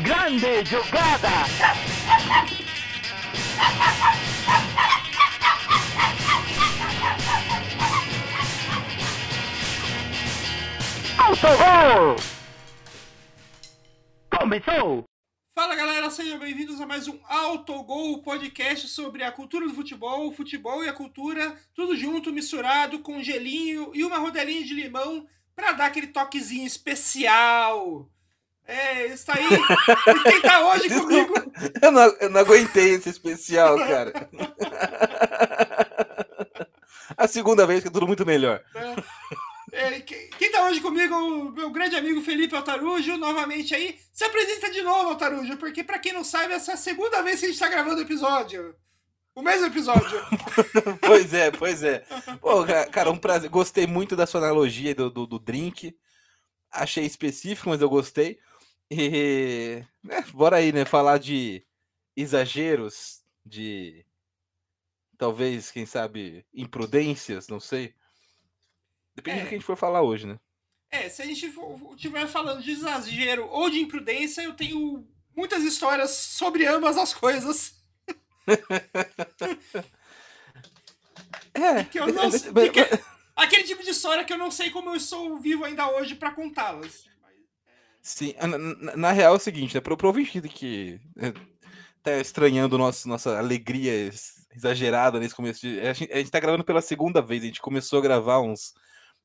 Grande jogada! Autogol! Começou! Fala galera, sejam bem-vindos a mais um Autogol podcast sobre a cultura do futebol, o futebol e a cultura, tudo junto, misturado com gelinho e uma rodelinha de limão para dar aquele toquezinho especial. É, está aí. E quem tá hoje comigo? Eu não, eu não aguentei esse especial, cara. A segunda vez que é tudo muito melhor. É, quem, quem tá hoje comigo é o meu grande amigo Felipe Altarujo, novamente aí. Se apresenta de novo, Altarujo, porque pra quem não sabe, essa é a segunda vez que a gente tá gravando o episódio. O mesmo episódio. pois é, pois é. Pô, cara, um prazer. Gostei muito da sua analogia do, do, do drink. Achei específico, mas eu gostei. E. Né, bora aí, né? Falar de exageros, de. Talvez, quem sabe, imprudências, não sei. Depende É. do que a gente for falar hoje, né? É, se a gente estiver falando de exagero ou de imprudência, eu tenho muitas histórias sobre ambas as coisas. É. Que eu não sei- de que- aquele tipo de história que eu não sei como eu estou vivo ainda hoje pra contá-las. Sim, na, na- na real é o seguinte, né? Pro, pro ouvinte que é, tá estranhando nosso, nossa alegria ex- exagerada nesse começo de. A gente, a gente tá gravando pela segunda vez, a gente começou a gravar uns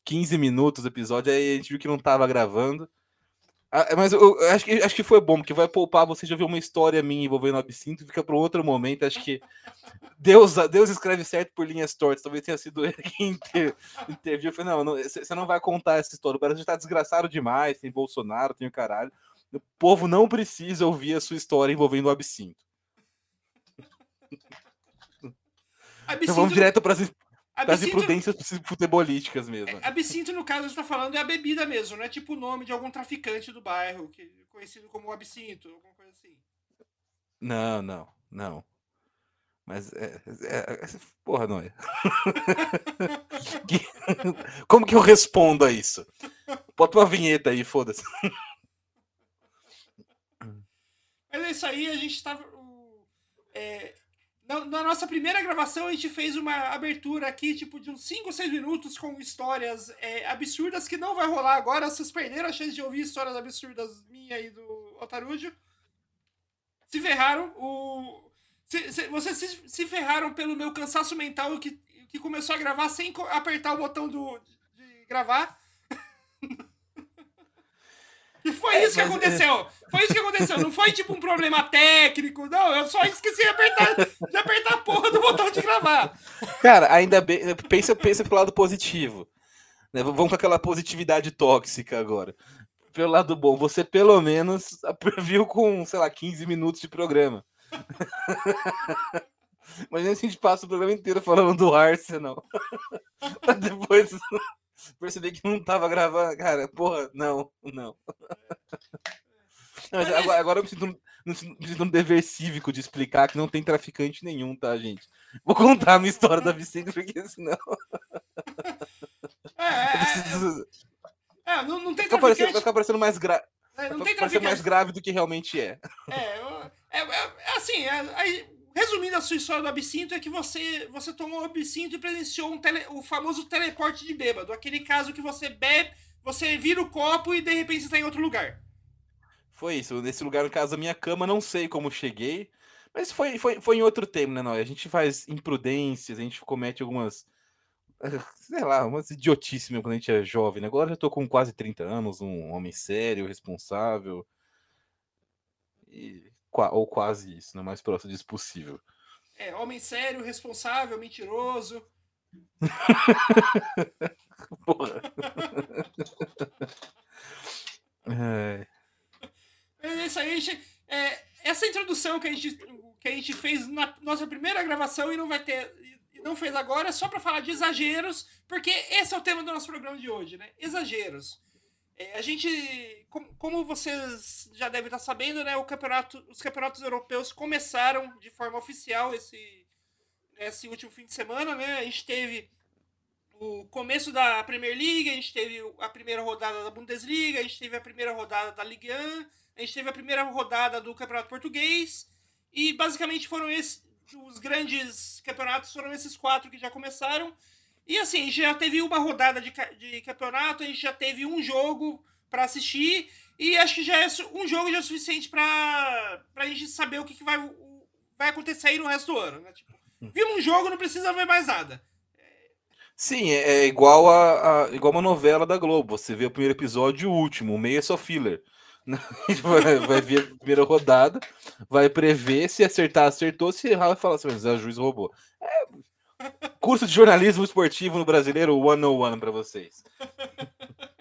15 minutos do episódio, aí a gente viu que não tava gravando. Ah, mas eu, eu acho, que, acho que foi bom, porque vai poupar você já ver uma história minha envolvendo o absinto, fica para outro momento. Acho que Deus, Deus escreve certo por linhas tortas. Talvez tenha sido ele que inter, interviu. Eu falei, não, não, você não vai contar essa história. O Brasil tá desgraçado demais, tem Bolsonaro, tem o caralho. O povo não precisa ouvir a sua história envolvendo o absinto. Então Absinto, vamos direto para as absinto, imprudências futebolísticas mesmo. absinto, no caso, você tá falando é a bebida mesmo, não é tipo o nome de algum traficante do bairro, que, conhecido como absinto, alguma coisa assim. Não, não, não. Mas é. é- é- porra, não é. Como que eu respondo a isso? Bota uma vinheta aí, foda-se. Mas é isso aí, a gente o- é, na, na nossa primeira gravação, a gente fez uma abertura aqui, tipo, de uns 5 ou 6 minutos com histórias é, absurdas que não vai rolar agora. Vocês perderam a chance de ouvir histórias absurdas minha e do Otarujo. Se ferraram. O, se- se- vocês se, se ferraram pelo meu cansaço mental que, que começou a gravar sem apertar o botão do, de gravar. E foi É, isso que é- aconteceu. Foi isso que aconteceu. Não foi tipo um problema técnico. Não, eu só esqueci de apertar, de apertar a porra do botão de gravar. Cara, ainda bem. Pensa, pensa pelo lado positivo. né? Vamos com aquela positividade tóxica agora. Pelo lado bom, você pelo menos viu com, sei lá, 15 minutos de programa. Imagina se a gente passa o programa inteiro falando do Arsenal. Depois perceber que não tava gravando. Cara, porra, não, não. Não, agora, agora eu me sinto, um- me sinto- um dever cívico de explicar que não tem traficante nenhum, tá, gente? Vou contar a minha história da Vicente, porque senão. É, é, preciso- é, é, não, não tem Fica parecendo, vai traficante. ficar parecendo mais, gra... é, não tem parecer mais traficante. grave do que realmente é. É, é, é, é assim, é, aí, resumindo a sua história do absinto, é que você, você tomou o absinto e presenciou um tele- o famoso teleporte de bêbado. Aquele caso que você bebe, você vira o copo e de repente você tá em outro lugar. Foi isso. Nesse lugar, no caso da minha cama, não sei como cheguei. Mas foi, foi, foi em outro tempo, né, Noé? A gente faz imprudências, a gente comete algumas. Sei lá, umas idiotices mesmo quando a gente é jovem. né? Agora eu já tô com quase 30 anos, um homem sério, responsável. E, ou quase isso, né? Mais próximo disso possível. É, homem sério, responsável, mentiroso. Porra. É, É isso aí, gente, é, essa introdução que a gente, que a gente fez na nossa primeira gravação e não vai ter. Não fez agora, é só pra falar de exageros, porque esse é o tema do nosso programa de hoje, né? Exageros. É, a gente, como vocês já devem estar sabendo, né? O campeonato, os campeonatos europeus começaram de forma oficial esse, esse último fim de semana, né? A gente teve o começo da Premier League, a gente teve a primeira rodada da Bundesliga, a gente teve a primeira rodada da Ligue 1, a gente teve a primeira rodada do Campeonato Português, e basicamente foram esses os grandes campeonatos, foram esses quatro que já começaram. E assim, já teve uma rodada de, de campeonato, a gente já teve um jogo para assistir, e acho que já é um jogo já é suficiente para a gente saber o que, que vai, vai acontecer aí no resto do ano. Né? Tipo, vimos um jogo, não precisa ver mais nada. Sim, é, é igual a, a, igual uma novela da Globo. Você vê o primeiro episódio e o último, o meio é só filler. vai, vai ver a primeira rodada, vai prever, se acertar, acertou, se errar, vai falar assim, mas a juiz roubou. É, curso de jornalismo esportivo no brasileiro 101 para vocês.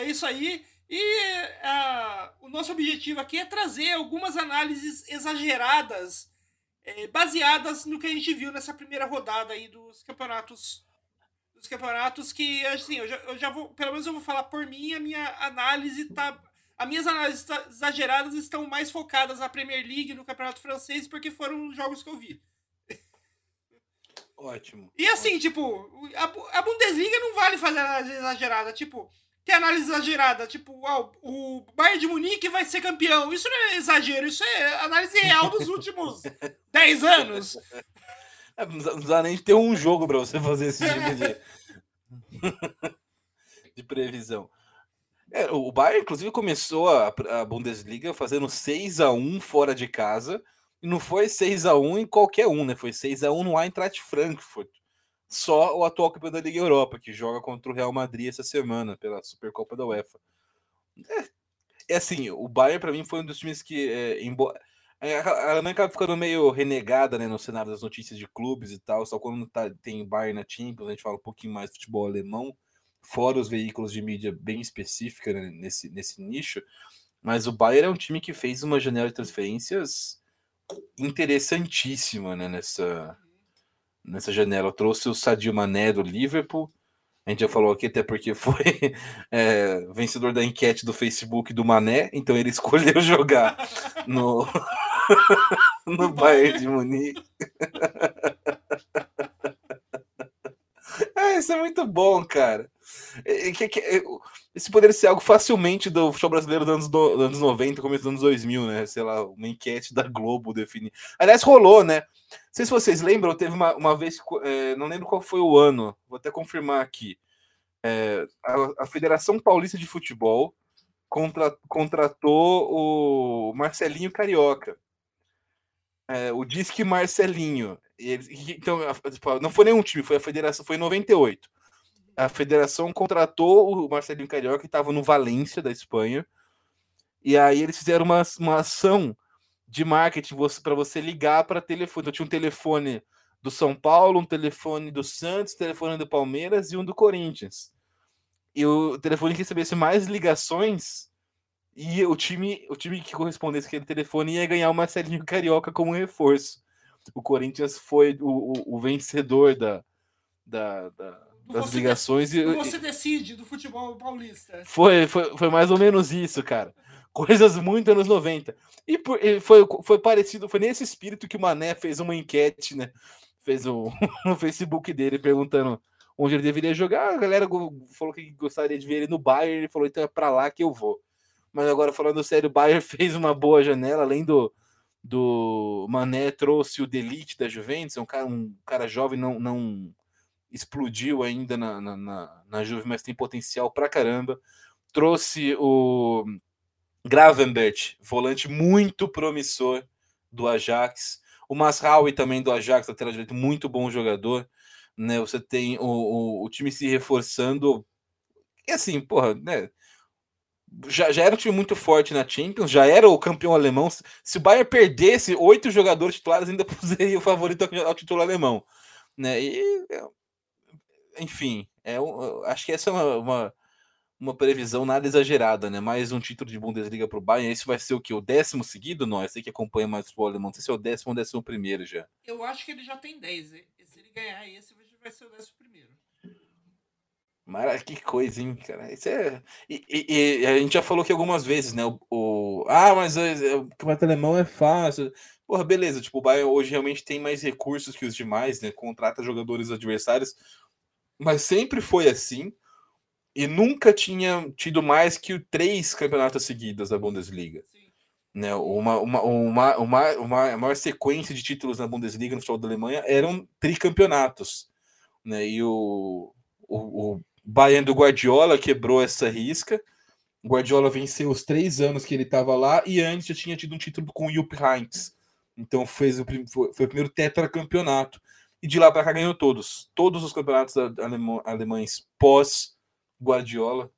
É isso aí. E uh, o nosso objetivo aqui é trazer algumas análises exageradas, é, baseadas no que a gente viu nessa primeira rodada aí dos campeonatos. Dos campeonatos que, assim, eu já, eu já vou, pelo menos eu vou falar por mim, a minha análise tá. As minhas análises tá, exageradas estão mais focadas na Premier League, no Campeonato Francês, porque foram os jogos que eu vi. Ótimo. E assim, ótimo. tipo, a, a Bundesliga não vale fazer análise exagerada. Tipo, que análise exagerada? Tipo, o Bayern de Munique vai ser campeão. Isso não é exagero, isso é análise real dos últimos 10 anos. É, não precisa nem ter um jogo para você fazer esse tipo de, de previsão. É, o Bayern, inclusive, começou a, a Bundesliga fazendo 6 a 1 fora de casa. E não foi 6 a 1 em qualquer um, né? Foi 6 a 1 no Eintracht Frankfurt só o atual campeão da Liga Europa, que joga contra o Real Madrid essa semana pela Supercopa da UEFA. É, é assim, o Bayern para mim foi um dos times que, é, embora a Alemanha acaba ficando meio renegada né, no cenário das notícias de clubes e tal, só quando tá, tem Bayern na Champions, a gente fala um pouquinho mais de futebol alemão, fora os veículos de mídia bem específica né, nesse, nesse nicho. Mas o Bayern é um time que fez uma janela de transferências interessantíssima né, nessa, nessa janela. Trouxe o Sadio Mané do Liverpool. A gente já falou aqui até porque foi é, vencedor da enquete do Facebook do Mané, então ele escolheu jogar no, no Bayern de Munique. ah, isso é muito bom, cara. Esse poderia ser algo facilmente do futebol brasileiro dos anos, do, anos 90, começo dos anos 2000, né? Sei lá, uma enquete da Globo definir. Aliás, rolou, né? Não sei se vocês lembram, teve uma, uma vez, é, não lembro qual foi o ano, vou até confirmar aqui. É, a, a, Federação Paulista de Futebol contra, contratou o Marcelinho Carioca. É, o Disque Marcelinho. Então, não foi nenhum time, foi a federação, foi em 98 a federação contratou o Marcelinho Carioca, que estava no Valência, da Espanha, e aí eles fizeram uma, uma ação de marketing para você ligar para telefone. Então tinha um telefone do São Paulo, um telefone do Santos, um telefone do Palmeiras e um do Corinthians. E o telefone que recebesse mais ligações e o time, o time que correspondesse aquele telefone ia ganhar o Marcelinho Carioca como reforço. O Corinthians foi o, o, o vencedor da, da, da das você ligações. e você decide do futebol paulista. Foi, foi, foi mais ou menos isso, cara. Coisas muito anos 90. E, foi, foi parecido, foi nesse espírito que o Mané fez uma enquete, né? Fez um, no Facebook dele perguntando onde ele deveria jogar. A galera falou que gostaria de ver ele no Bayern. Ele falou, então é pra lá que eu vou. Mas agora, falando sério, o Bayern fez uma boa janela, além do, do Mané, trouxe o Delite da Juventus, é um cara, um cara jovem, não, não explodiu ainda na, na, na, na Juve, mas tem potencial pra caramba. Trouxe o Gravenbert, volante muito promissor do Ajax. O Masraoui também do Ajax, lateral direito, muito bom jogador. Né? Você tem o, o, o time se reforçando. E assim, porra, né? Já, já era um time muito forte na Champions, já era o campeão alemão. Se o Bayern perdesse oito jogadores titulares, ainda seria o favorito ao título alemão. Né? E enfim, é, acho que essa é uma, uma, uma, previsão nada exagerada, né? Mais um título de Bundesliga para o Bayern. Esse vai ser o que? O décimo seguido? Não, esse que acompanha mais o futebol alemão. Não sei se é o décimo ou décimo primeiro já. Eu acho que ele já tem 10. Se ele ganhar esse, vai ser o décimo primeiro. Mas que coisa, hein, cara? Isso é... E, e, e, a gente já falou aqui algumas vezes, né? O, o... Ah, mas é, o campeonato alemão é fácil. Porra, beleza. Tipo, o Bayern hoje realmente tem mais recursos que os demais, né? Contrata jogadores adversários mas sempre foi assim e nunca tinha tido mais que três campeonatos seguidos da Bundesliga. Né? Uma, uma, uma, uma, uma, a maior sequência de títulos na Bundesliga no futebol da Alemanha eram tricampeonatos. Né? E o, o, o Bayern do Guardiola quebrou essa risca. O Guardiola venceu os três anos que ele estava lá e antes já tinha tido um título com o Jupp Heynckes. Então fez o, foi, foi o primeiro tetracampeonato. E de lá para cá ganhou todos. Todos os campeonatos alemães pós Guardiola.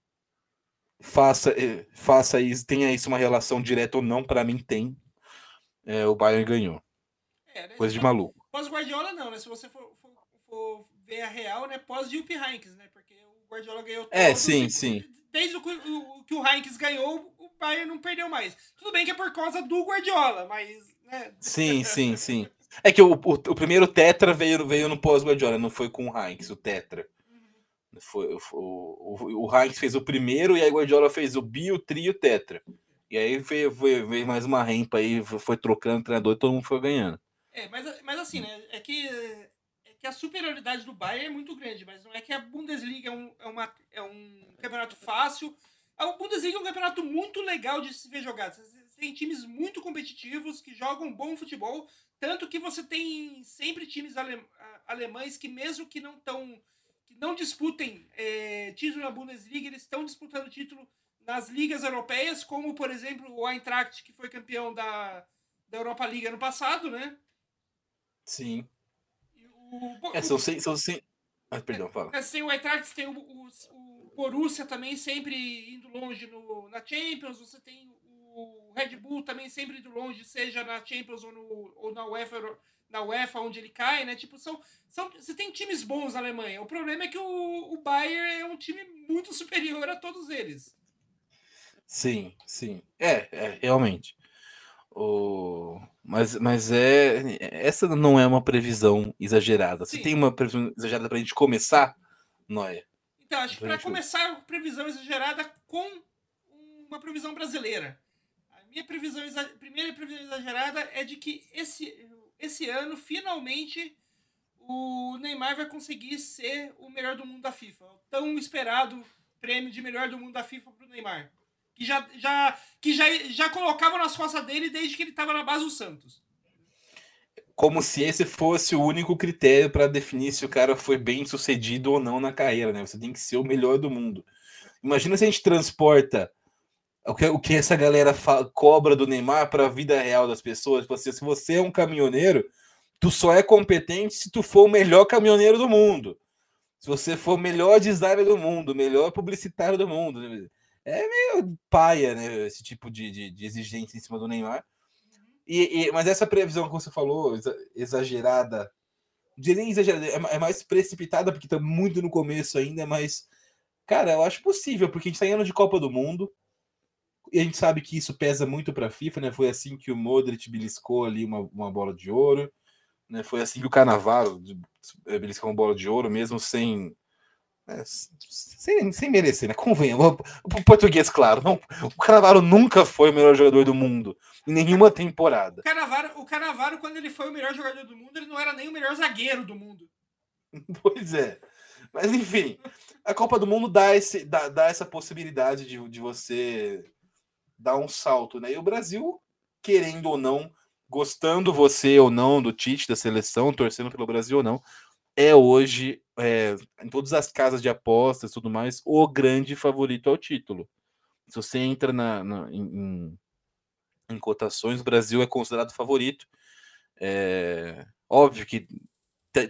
Faça, eh, faça isso, tenha isso uma relação direta ou não, para mim tem. É, o Bayern ganhou. É, né? Coisa de maluco. Pós-Guardiola não, né? Se você for, for, for, ver a real, né? Pós-Jupp Heynckes, né? Porque o Guardiola ganhou É, sim, sim. Desde o, o, que o Heynckes ganhou, o Bayern não perdeu mais. Tudo bem que é por causa do Guardiola, mas... Né? Sim, sim, sim. É que o, o, o primeiro Tetra veio, veio no pós-Guardiola, não foi com o Heinz, o Tetra. Foi, o, o, Heinz fez o primeiro e aí Guardiola fez o bi, o tri e o tetra. E aí veio, veio, veio mais uma rempa aí, foi trocando treinador e todo mundo foi ganhando. É, mas, mas assim, né? É que, é que a superioridade do Bayern é muito grande, mas não é que a Bundesliga é um, é uma, é um campeonato fácil. A Bundesliga é um campeonato muito legal de se ver jogado. Tem times muito competitivos que jogam bom futebol, tanto que você tem sempre times ale, alemães que, mesmo que não estão que não disputem é, título na Bundesliga, eles estão disputando título nas ligas europeias, como por exemplo o Eintracht, que foi campeão da, da Europa League ano passado, né? Sim. O, é, são sem. São sem... Ah, perdão, fala. É, tem o Eintracht, tem o, o, o Borussia também sempre indo longe no, na Champions, você tem o Red Bull também sempre indo longe, seja na Champions ou, no, ou na UEFA na UEFA, onde ele cai, né? Tipo, são, são, você tem times bons na Alemanha. O problema é que o, o Bayern é um time muito superior a todos eles. Sim, sim. É, é realmente. O... Mas, mas é. Essa não é uma previsão exagerada. Você tem uma previsão exagerada para a gente começar, Noé? Então, acho que para começar, previsão exagerada com uma previsão brasileira. A minha previsão, primeira previsão exagerada é de que esse esse ano, finalmente, o Neymar vai conseguir ser o melhor do mundo da FIFA. O tão esperado prêmio de melhor do mundo da FIFA para o Neymar. Que já, já, que já, já colocava nas costas dele desde que ele estava na base do Santos. Como se esse fosse o único critério para definir se o cara foi bem sucedido ou não na carreira, né? Você tem que ser o melhor do mundo. Imagina se a gente transporta o que, o que essa galera fala, cobra do Neymar para a vida real das pessoas. Tipo assim, se você é um caminhoneiro, tu só é competente se tu for o melhor caminhoneiro do mundo. Se você for o melhor designer do mundo, o melhor publicitário do mundo. Né? É meio paia, né? Esse tipo de, de, de exigência em cima do Neymar. E, e, mas essa previsão que você falou, exagerada, de nem exagerada, é, é mais precipitada, porque está muito no começo ainda, mas, cara, eu acho possível, porque a gente está indo de Copa do Mundo e a gente sabe que isso pesa muito para a FIFA, né? Foi assim que o Modric beliscou ali uma, uma bola de ouro, né? Foi assim que o Canavaro eh, beliscou uma bola de ouro, mesmo sem, né? sem, sem merecer, né? Convenha, o, o português, claro. Não, o Canavaro nunca foi o melhor jogador do mundo em nenhuma temporada. O Canavaro, o Canavaro, quando ele foi o melhor jogador do mundo, ele não era nem o melhor zagueiro do mundo. Pois é. Mas enfim, a Copa do Mundo dá, esse, dá, dá essa possibilidade de, de você dar um salto, né? E o Brasil, querendo ou não, gostando você ou não do Tite, da seleção, torcendo pelo Brasil ou não, é hoje, é, em todas as casas de apostas e tudo mais, o grande favorito ao título. Se você entra na, na em, em, cotações, o Brasil é considerado favorito. É, óbvio que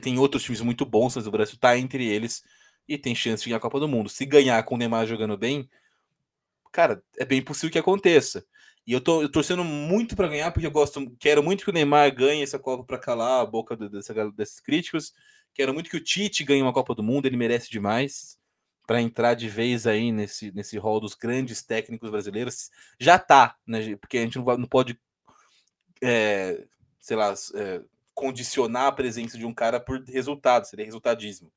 tem outros times muito bons, mas o Brasil está entre eles e tem chance de ganhar a Copa do Mundo. Se ganhar com o Neymar jogando bem, cara, é bem possível que aconteça. E eu tô eu torcendo muito para ganhar, porque eu gosto, quero muito que o Neymar ganhe essa Copa para calar a boca dessa, desses críticos. Quero muito que o Tite ganhe uma Copa do Mundo, ele merece demais para entrar de vez aí nesse, nesse rol dos grandes técnicos brasileiros. Já tá, né? Porque a gente não, não pode, é, sei lá, é, condicionar a presença de um cara por resultado, seria resultadismo.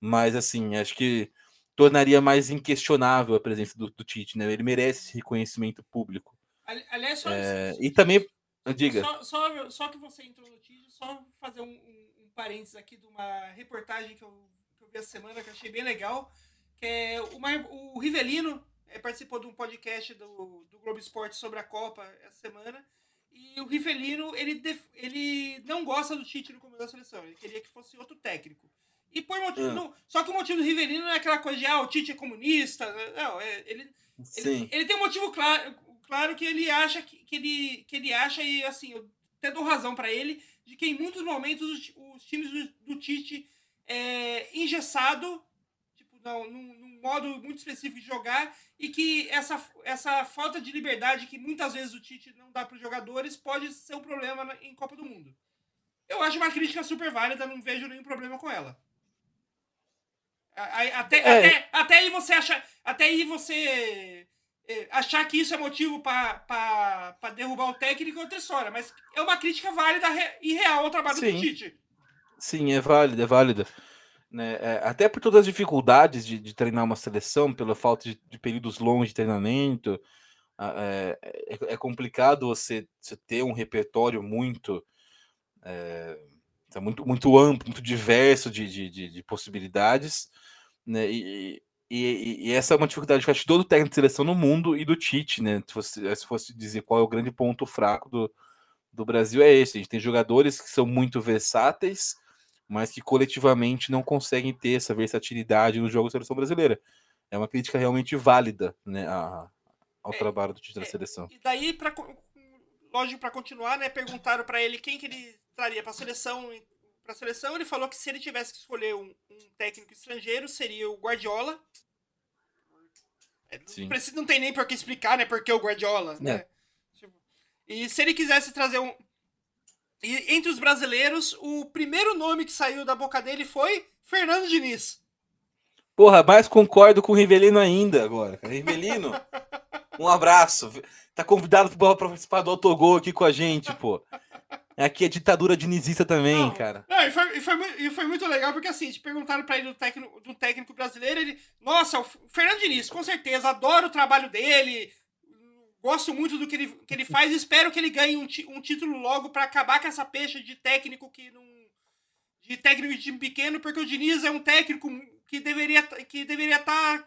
Mas assim, acho que tornaria mais inquestionável a presença do, do Tite, né? Ele merece esse reconhecimento público. Aliás, só, é, e também, diga. Só, só, só, que você entrou no Tite, só fazer um, um, um parênteses aqui de uma reportagem que eu, que eu vi essa semana, que eu achei bem legal. Que é o Rivelino é, participou de um podcast do, do Globo Esporte sobre a Copa essa semana. E o Rivelino, ele, def- ele não gosta do Tite no comando da seleção. Ele queria que fosse outro técnico. E por motivo. Ah. não- só que o motivo do Rivelino não é aquela coisa de, ah, o Tite é comunista. né? Não, é, ele, ele, ele tem um motivo claro, claro que ele acha que, que ele que ele acha e assim, eu até dou razão pra ele de que em muitos momentos os, os times do, do Tite é engessado, tipo, não, num, num modo muito específico de jogar e que essa, essa falta de liberdade que muitas vezes o Tite não dá para os jogadores pode ser um problema em Copa do Mundo. Eu acho uma crítica super válida, não vejo nenhum problema com ela. Até, É. até, até aí você acha. Até aí você eh, achar que isso é motivo para derrubar o técnico é outra história. Mas é uma crítica válida e real ao trabalho Sim. do Tite. Sim, é válida, é válida. Né? É, até por todas as dificuldades de, de treinar uma seleção, pela falta de, de períodos longos de treinamento, é, é- é complicado você, você ter um repertório muito, é, tá muito, muito amplo, muito diverso de, de, de- de possibilidades. Né? E, e, e essa é uma dificuldade que acho de todo técnico de seleção no mundo e do Tite, né? Se fosse, se fosse dizer qual é o grande ponto fraco do, do Brasil, é esse. A gente tem jogadores que são muito versáteis, mas que coletivamente não conseguem ter essa versatilidade no jogo da seleção brasileira. É uma crítica realmente válida né, a- ao É, trabalho do Tite é, seleção. E daí, pra, co- lógico, para continuar, né? Perguntaram para ele quem que ele traria para a seleção. Para seleção, ele falou que se ele tivesse que escolher um, um técnico estrangeiro, seria o Guardiola. É, não, Sim. precisa, não tem nem por que explicar, né? Porque o Guardiola, né? É. Tipo, e se ele quisesse trazer um. E entre os brasileiros, o primeiro nome que saiu da boca dele foi Fernando Diniz. Porra, mais concordo com o Rivelino ainda agora. Rivelino, um abraço. Tá convidado para participar do autogol aqui com a gente, pô. Aqui é ditadura dinizista também, Não, cara. Não, e foi, e foi, e foi muito legal, porque assim, te perguntaram pra ele do técnico, do técnico brasileiro, ele. Nossa, o Fernando Diniz, com certeza, adoro o trabalho dele, gosto muito do que ele, que ele faz, espero que ele ganhe um, um título logo pra acabar com essa pecha de técnico que não. De técnico de time pequeno, porque o Diniz é um técnico que deveria que deveria estar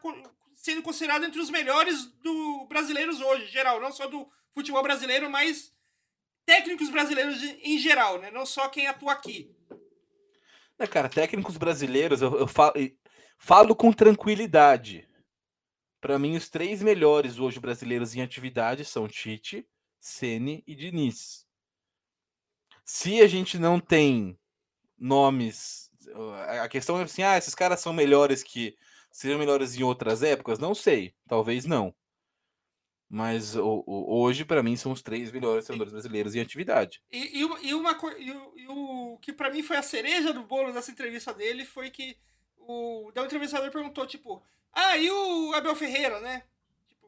sendo considerado entre os melhores do brasileiros hoje, geral, não só do futebol brasileiro, mas técnicos brasileiros em geral, né? Não só quem atua aqui. Né, cara, técnicos brasileiros, eu, eu falo, falo com tranquilidade. Para mim, os três melhores hoje brasileiros em atividade são Tite, Ceni e Diniz. Se a gente não tem nomes, a questão é assim, ah, esses caras são melhores que seriam melhores em outras épocas, não sei, talvez não. Mas o- o- hoje, para mim, são os três melhores treinadores brasileiros em atividade. E, e uma, e, uma e o, e o que pra mim foi a cereja do bolo dessa entrevista dele foi que o, daí o entrevistador perguntou, tipo, ah, e o Abel Ferreira, né? Tipo,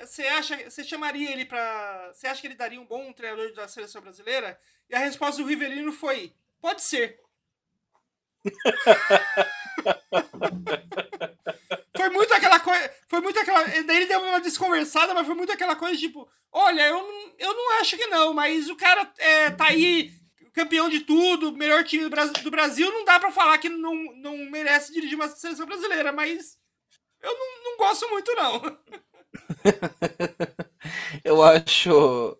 você acha, você chamaria ele pra. Você acha que ele daria um bom treinador da seleção brasileira? E a resposta do Rivelino foi: pode ser. foi muito. Foi muito aquela. Daí ele deu uma desconversada, mas foi muito aquela coisa tipo: olha, eu não, eu não acho que não, mas o cara é, tá aí, campeão de tudo, melhor time do Brasil, do Brasil não dá pra falar que não, não merece dirigir uma seleção brasileira, mas eu não, não gosto muito, não. Eu acho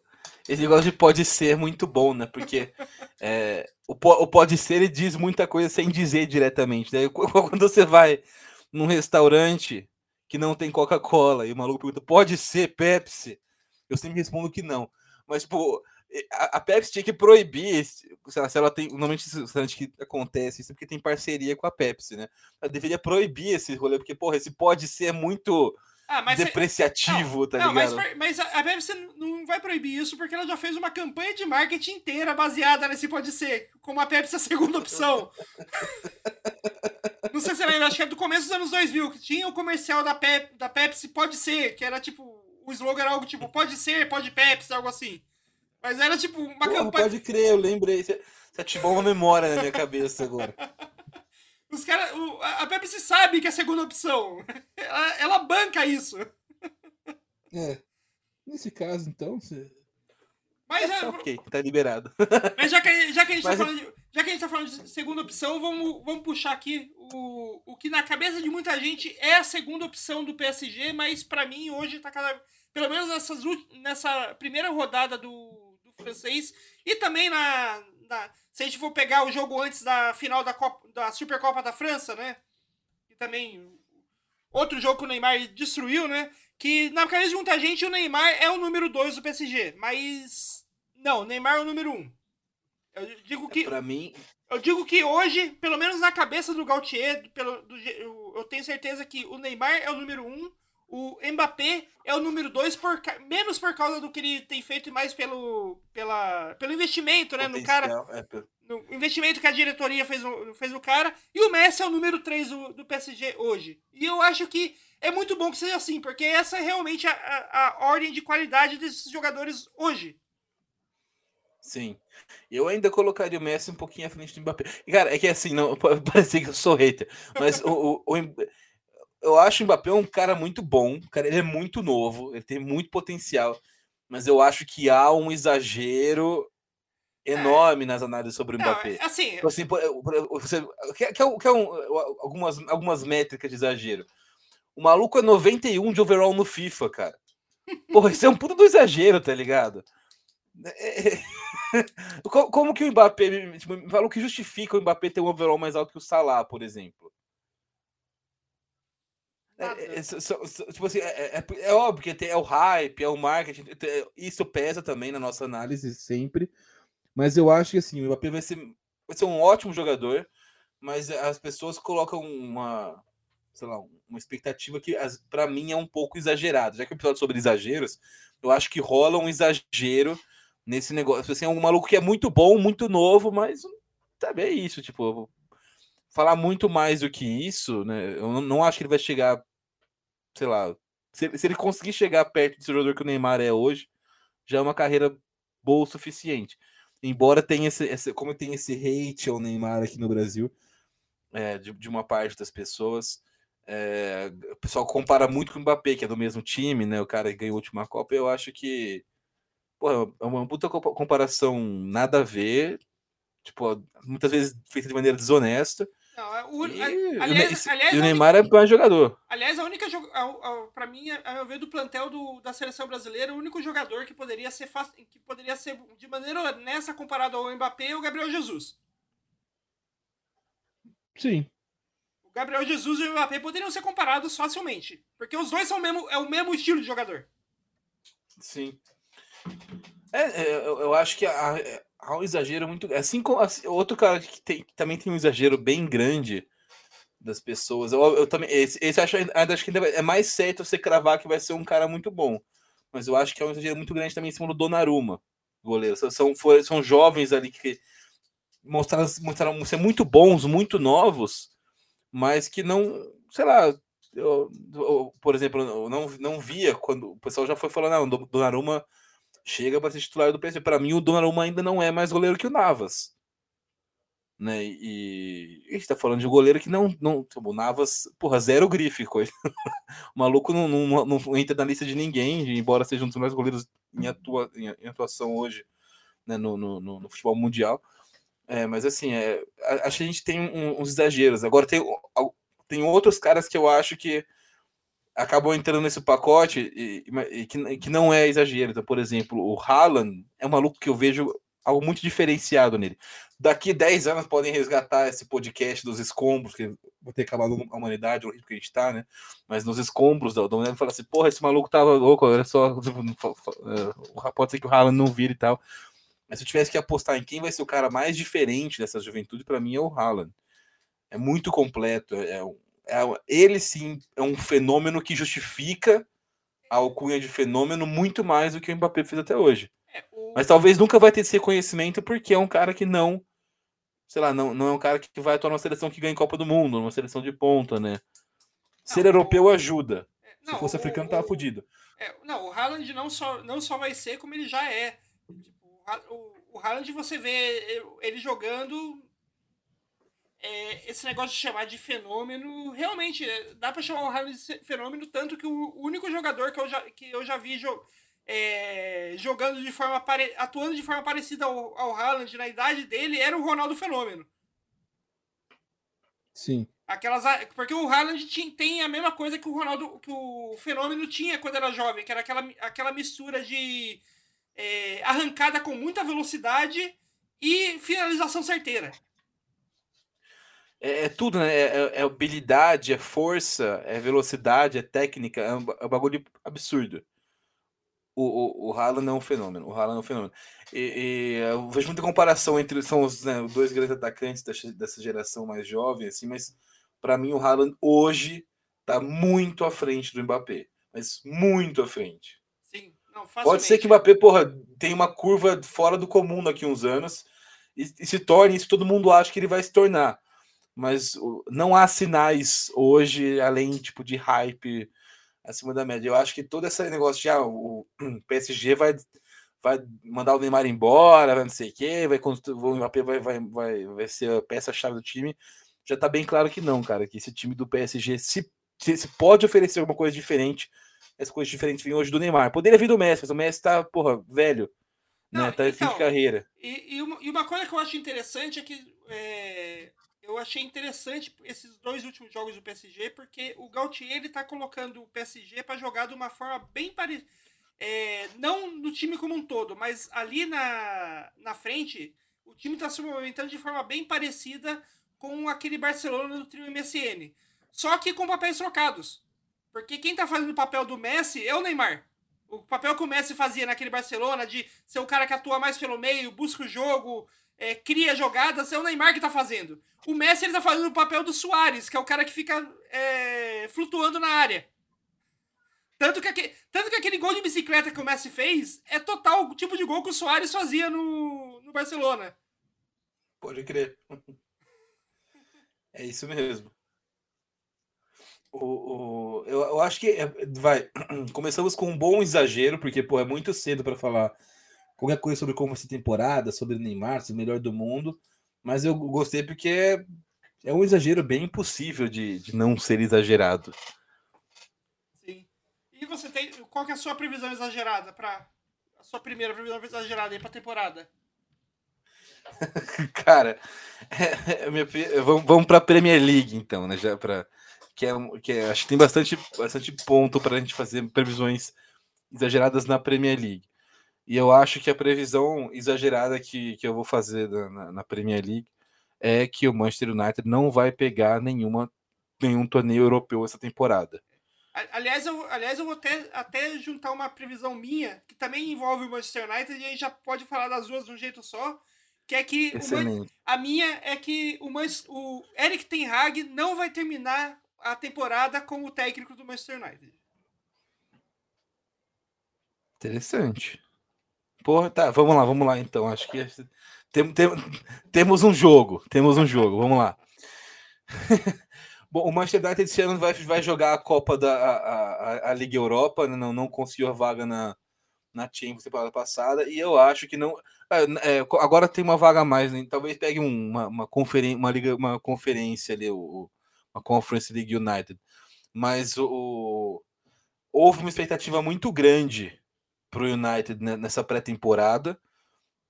esse negócio de pode ser muito bom, né? Porque é, o, o pode ser ele diz muita coisa sem dizer diretamente. Né? Qu- Quando você vai num restaurante que não tem Coca-Cola e o maluco pergunta, pode ser Pepsi? Eu sempre respondo que não. Mas, e- a, Pepsi tinha que proibir, esse- sei lá, se ela tem. Normalmente, restaurante que acontece isso é porque tem parceria com a Pepsi, né? Ela deveria proibir esse rolê, porque, porra, esse pode ser é muito Ah, mas cê- depreciativo, tá não, mas, ligado? mas a a Pepsi não vai proibir isso porque ela já fez uma campanha de marketing inteira baseada nesse pode ser, como a Pepsi é a segunda opção. não sei se você lembra, acho que é do começo dos anos 2000, que tinha o comercial da, Pep, da Pepsi Pode Ser, que era tipo, o slogan era algo tipo, pode ser, pode Pepsi, algo assim. Mas era tipo uma Porra, campanha. pode crer, eu lembrei. Você ativou uma memória na minha cabeça agora. Os cara, o- a Pepsi sabe que é a segunda opção. Ela, ela banca isso. É. Nesse caso, então, você. Mas Tá já, ok, tá liberado. mas já que, já que a gente tá Mas- falando de, já que a gente tá falando de segunda opção, vamos, vamos puxar aqui o, o que na cabeça de muita gente é a segunda opção do PSG, mas pra mim hoje tá cada. Pelo menos nessas, nessa primeira rodada do, do francês e também na, na- Se a gente for pegar o jogo antes da final da, Copa, da Supercopa da França, né? E também. Outro jogo que o Neymar destruiu, né? Que na cabeça de muita gente o Neymar é o número 2 do PSG. Mas. Não, o Neymar é o número 1. Um. Eu digo que. Pra mim, Eu digo que hoje, pelo menos na cabeça do Gautier, pelo, do, eu, eu tenho certeza que o Neymar é o número um, o Mbappé é o número dois, por, ca- menos por causa do que ele tem feito e mais pelo, pela, pelo investimento, né, no cara, é, no investimento que a diretoria fez no, fez no cara, e o Messi é o número 3 do, do PSG hoje. E eu acho que é muito bom que seja assim, porque essa é realmente a, a, a ordem de qualidade desses jogadores hoje. Sim. Eu ainda colocaria o Messi um pouquinho à frente do Mbappé. Cara, é que assim, não parece que eu sou hater, mas o, o- o eu acho o Mbappé um cara muito bom. Cara, ele é muito novo, ele tem muito potencial, mas eu acho que há um exagero enorme nas análises sobre o Não, Mbappé. assim, Tipo Assim, você, quer, quer, quer um- algumas, algumas métricas de exagero. O maluco é 91 de overall no FIFA, cara. Porra, isso é um puto do exagero, tá ligado? É- Co- Como que o Mbappé. Tipo, me fala o que justifica o Mbappé ter um overall mais alto que o Salah, por exemplo. É, é, so- so- so- tipo assim, é, é- é óbvio que é o hype, é o marketing, é- isso pesa também na nossa análise sempre. Mas eu acho que assim, o Mbappé vai ser, vai ser um ótimo jogador, mas as pessoas colocam uma, sei lá, uma expectativa que para mim é um pouco exagerada. Já que o episódio é sobre exageros, eu acho que rola um exagero nesse negócio. Assim, é um maluco que é muito bom, muito novo, mas também é isso, tipo, falar muito mais do que isso, né? Eu não acho que ele vai chegar, sei lá, se, ele- se ele conseguir chegar perto desse jogador que o Neymar é hoje, já é uma carreira boa o suficiente. Embora tenha esse, esse- como tem esse hate ao Neymar aqui no Brasil, é, de, de uma parte das pessoas, é, o pessoal compara muito com o Mbappé, que é do mesmo time, né? O cara que ganhou a última Copa, eu acho que pô, é uma puta compa- comparação nada a ver, tipo, muitas vezes feita de maneira desonesta. Não, é o- E, a- o aliás, aliás, e o a única- Neymar é mais jogador. aliás, a única jo- a- a- pra mim, a meu ver, do plantel do- da seleção brasileira, o único jogador que poderia ser que poderia ser de maneira honesta comparado ao Mbappé é o Gabriel Jesus. Sim. O Gabriel Jesus e o Mbappé poderiam ser comparados facilmente, porque os dois são o mesmo, é o mesmo estilo de jogador. Sim. É, é, eu, eu acho que é, há um exagero muito. Assim como assim, outro cara que, tem- que também tem um exagero bem grande das pessoas. Eu, eu também. Esse, esse acho, acho que ainda é mais certo você cravar que vai ser um cara muito bom. Mas eu acho que é um exagero muito grande também em cima do Donnarumma, goleiro. São, foi- são jovens ali que mostraram, mostraram ser muito bons, muito novos, mas que não. Sei lá. Eu, eu, por exemplo, eu não, não via quando o pessoal já foi falando, não, o Donnarumma chega para ser titular do PSG. Para mim, o Donnarumma ainda não é mais goleiro que o Navas. Né? E, a gente tá falando de um goleiro que não. não tipo, o Navas, porra, zero grife. Coisa. o maluco não, não, não entra na lista de ninguém, embora seja um dos melhores goleiros em, atua, em, atuação hoje né, no, no, no, no futebol mundial. É, mas assim, é, acho que a gente tem um- uns exageros. Agora tem, tem outros caras que eu acho que acabam entrando nesse pacote e, e- que, que não é exagero. Então, por exemplo, o Haaland é um maluco que eu vejo algo muito diferenciado nele. Daqui 10 anos podem resgatar esse podcast dos escombros, que vai ter acabado a humanidade, o ritmo que a gente tá, né? Mas nos escombros da da humanidade, fala assim, porra, esse maluco tava louco, olha só, tipo, fa- fa- é, pode ser que o Haaland não vire e tal. Mas se eu tivesse que apostar em quem vai ser o cara mais diferente dessa juventude, para mim é o Haaland. É muito completo. É, um- é ele sim é um fenômeno que justifica a alcunha de fenômeno muito mais do que o Mbappé fez até hoje. É, o- Mas talvez nunca vai ter esse reconhecimento porque é um cara que não, sei lá, não, não é um cara que vai atuar numa seleção que ganha Copa do Mundo, numa seleção de ponta, né? Ser Não, europeu ajuda. é, Se não, fosse o- africano, o- tava fudido. É, não, o Haaland não só, não só vai ser como ele já é. Tipo, o o, o Haaland, você vê ele jogando. É, esse negócio de chamar de fenômeno, realmente, é, dá pra chamar o Haaland de fenômeno, tanto que o único jogador que eu já, que eu já vi jo- é, jogando de forma pare... atuando de forma parecida ao, ao Haaland na idade dele era o Ronaldo Fenômeno. Sim. Aquelas, porque o Haaland tinha, tem a mesma coisa que o Ronaldo, que o Fenômeno tinha quando era jovem, que era aquela, aquela mistura de é, arrancada com muita velocidade e finalização certeira. É, é tudo, né? É, é, é, habilidade, é força, é velocidade, é técnica, é um, é um bagulho absurdo. O, o, o Haaland é um fenômeno. O Haaland é um fenômeno. E, e eu vejo muita comparação entre são os, né, dois grandes atacantes dessa, dessa geração mais jovem, assim, mas para mim o Haaland hoje tá muito à frente do Mbappé. Mas muito à frente. Sim, não, Pode ser que o Mbappé, porra, tem uma curva fora do comum daqui uns anos e, e se torne isso, todo mundo acha que ele vai se tornar. Mas não há sinais hoje, além tipo de hype acima da média. Eu acho que todo esse negócio de ah, o PSG vai, vai mandar o Neymar embora, vai não sei o quê, vai, o Mbappé vai, vai, vai, vai ser a peça-chave do time. Já tá bem claro que não, cara, que esse time do PSG se, se, se pode oferecer alguma coisa diferente. Essa coisa diferente vem hoje do Neymar. Poderia vir do Messi, mas o Messi tá, porra, velho. Não, né? Tá então, fim de então, carreira. E, uma, e, uma, coisa que eu acho interessante é que é, eu achei interessante esses dois últimos jogos do PSG, porque o Gautier ele tá colocando o PSG para jogar de uma forma bem parecida. É, não no time como um todo, mas ali na, na frente, o time está se movimentando de forma bem parecida com aquele Barcelona do trio MSN. Só que com papéis trocados. Porque quem tá fazendo o papel do Messi é o Neymar. O papel que o Messi fazia naquele Barcelona de ser o cara que atua mais pelo meio, busca o jogo, é, cria jogadas, é o Neymar que tá fazendo. O Messi ele tá fazendo o papel do Soares, que é o cara que fica é, flutuando na área. Tanto que, aquele, tanto que aquele gol de bicicleta que o Messi fez é total o tipo de gol que o Soares fazia no, no Barcelona. Pode crer. É isso mesmo. O, o, eu, eu acho que é, vai. Começamos com um bom exagero, porque pô, é muito cedo para falar qualquer coisa sobre como essa temporada, sobre Neymar, ser o melhor do mundo. Mas eu gostei porque é, é um exagero bem impossível de, de não ser exagerado. Sim. E você tem. Qual é a sua previsão exagerada para a sua primeira previsão exagerada aí para temporada? Cara, é, é minha, vamos, vamos para a Premier League então, né? Já para que é, que é, acho que tem bastante, bastante ponto para a gente fazer previsões exageradas na Premier League. E eu acho que a previsão exagerada que, que eu vou fazer na, na Premier League é que o Manchester United não vai pegar nenhuma, nenhum torneio europeu essa temporada. Aliás, eu, aliás, eu vou até, até juntar uma previsão minha, que também envolve o Manchester United, e a gente já pode falar das duas de um jeito só, que é que Man, a minha é que o, Man, o Eric Ten Hag não vai terminar a temporada como técnico do Manchester United. Interessante. Porra, tá, vamos lá, vamos lá então. Acho que tem, tem, temos um jogo, temos um jogo, vamos lá. Bom, o Manchester United esse ano vai, vai jogar a Copa da a, a, a Liga Europa, né? não, não conseguiu a vaga na, na Champions temporada passada, e eu acho que não. É, é agora tem uma vaga a mais, né? talvez pegue uma, uma, conferen uma, liga, uma conferência ali, o, uma Conference League United. Mas o, houve uma expectativa muito grande para o United nessa pré-temporada,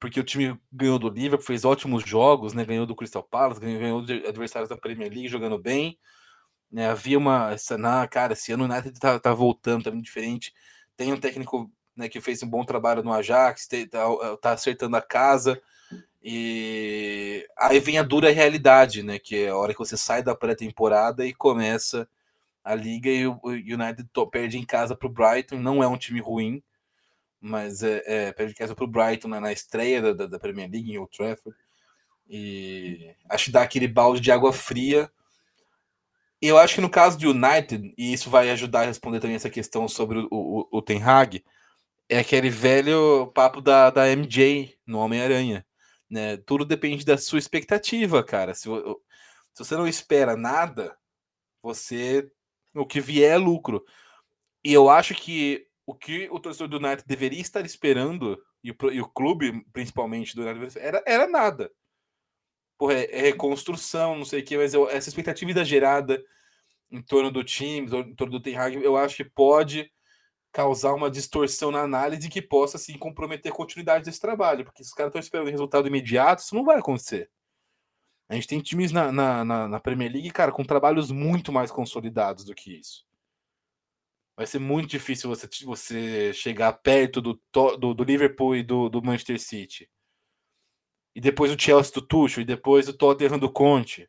porque o time ganhou do Liverpool, fez ótimos jogos, né? ganhou do Crystal Palace, ganhou, ganhou de adversários da Premier League jogando bem. Né? Havia uma. Essa, na, cara, esse ano o United tá, tá voltando, tá muito diferente. Tem um técnico né, que fez um bom trabalho no Ajax, tá, tá acertando a casa. E aí vem a dura realidade, né? Que é a hora que você sai da pré-temporada e começa a liga e o United perde em casa para o Brighton. Não é um time ruim, mas é, é perde em casa para o Brighton né, na estreia da, da, Premier League em Old Trafford. E acho que dá aquele balde de água fria. Eu acho que no caso do United, e isso vai ajudar a responder também essa questão sobre o, o, o Ten Hag, é aquele velho papo da, da MJ no Homem-Aranha né? Tudo depende da sua expectativa, cara. Se, se você não espera nada, você o que vier é lucro. E eu acho que o que o torcedor do United deveria estar esperando, e o, e o clube, principalmente do United, era, era nada. Porra, é, é reconstrução, não sei o que, mas eu, essa expectativa exagerada em torno do time, em torno do Ten Hag, eu acho que pode causar uma distorção na análise que possa assim comprometer a continuidade desse trabalho, porque se os caras estão esperando resultado imediato, isso não vai acontecer. A gente tem times na, na, na, na Premier League, cara, com trabalhos muito mais consolidados do que isso. Vai ser muito difícil você, você chegar perto do, do, do Liverpool e do, do Manchester City. E depois o Chelsea do Tuchel, e depois o Tottenham do Conte.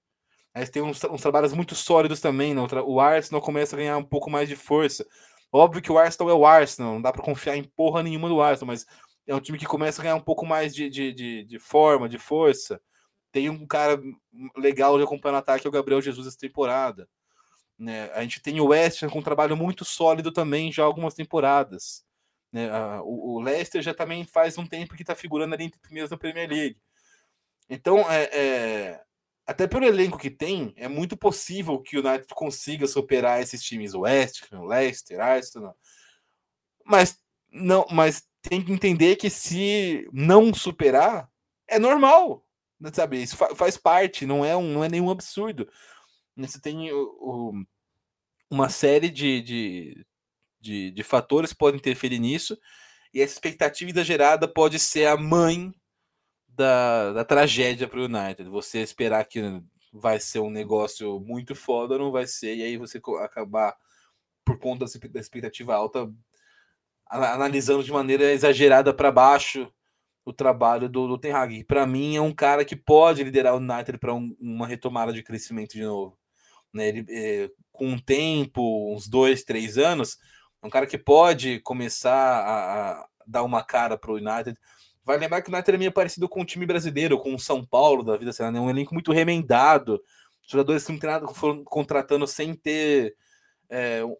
Aí tem uns, uns trabalhos muito sólidos também. Não? O Arsenal começa a ganhar um pouco mais de força. Óbvio que o Arsenal é o Arsenal, não dá para confiar em porra nenhuma do Arsenal, mas é um time que começa a ganhar um pouco mais de, de, de, de forma, de força. Tem um cara legal de acompanhar no ataque, que é o Gabriel Jesus essa temporada. Né? A gente tem o West com um trabalho muito sólido também já algumas temporadas. Né? O, o Leicester já também faz um tempo que está figurando ali entre primeiros na Premier League. Então, é, é, até pelo elenco que tem, é muito possível que o United consiga superar esses times West, Leicester, Arsenal. Mas não, mas tem que entender que se não superar, é normal, sabe? Isso faz parte, não é um, não é nenhum absurdo. Você tem o, o, uma série de, de, de, de fatores que podem interferir nisso, e essa expectativa exagerada pode ser a mãe da, da tragédia para o United. Você esperar que vai ser um negócio muito foda, não vai ser, e aí você acabar, por conta da expectativa alta, analisando de maneira exagerada para baixo o trabalho do, do Ten Hag. Para mim, é um cara que pode liderar o United para um, uma retomada de crescimento de novo. Né? Ele, é, com um tempo, uns dois, três anos, é um cara que pode começar a, a dar uma cara para o United. Vai lembrar que o United é meio parecido com o time brasileiro, com o São Paulo da vida, sei lá, né? um elenco muito remendado, jogadores que foram contratando sem ter é, um,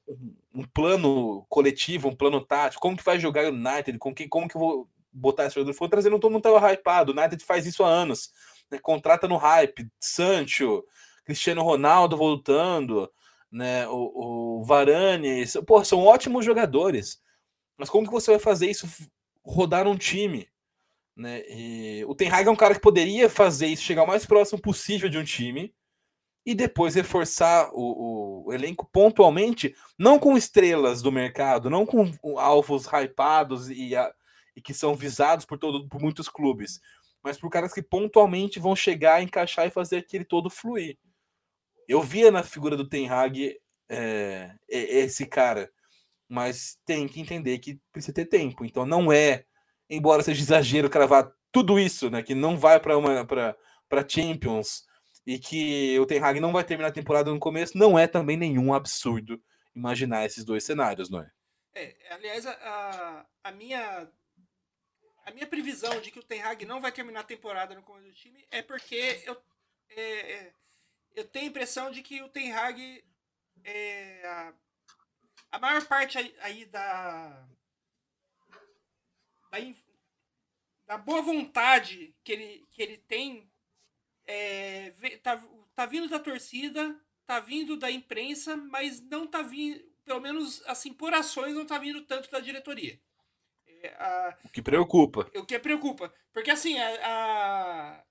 um, plano coletivo, um plano tático. Como que vai jogar o United? Com que, como que eu vou botar esse jogador? Foi trazendo, todo mundo estava hypado. O United faz isso há anos. Né? Contrata no hype. Sancho, Cristiano Ronaldo voltando, né? O, o Varane. Pô, são ótimos jogadores. Mas como que você vai fazer isso rodar um time? Né? E o Ten Hag é um cara que poderia fazer isso, chegar o mais próximo possível de um time e depois reforçar o, o, elenco pontualmente, não com estrelas do mercado, não com alvos hypados e, a, e que são visados por, todo, por muitos clubes, mas por caras que pontualmente vão chegar, encaixar e fazer aquele todo fluir. Eu via na figura do Ten Hag é, esse cara, mas tem que entender que precisa ter tempo. Então não é embora seja exagero cravar tudo isso, né, que não vai para uma para Champions e que o Ten Hag não vai terminar a temporada no começo, não é também nenhum absurdo imaginar esses dois cenários, não é? É, aliás, a, a minha a minha previsão de que o Ten Hag não vai terminar a temporada no começo do time é porque eu é, é eu tenho a impressão de que o Ten Hag é, a, a maior parte aí, aí da da, da boa vontade que ele, que ele tem, é, tá, tá vindo da torcida, tá vindo da imprensa, mas não tá vindo, pelo menos assim, por ações, não tá vindo tanto da diretoria. É, a, o que preocupa. O que preocupa. Porque assim, a, a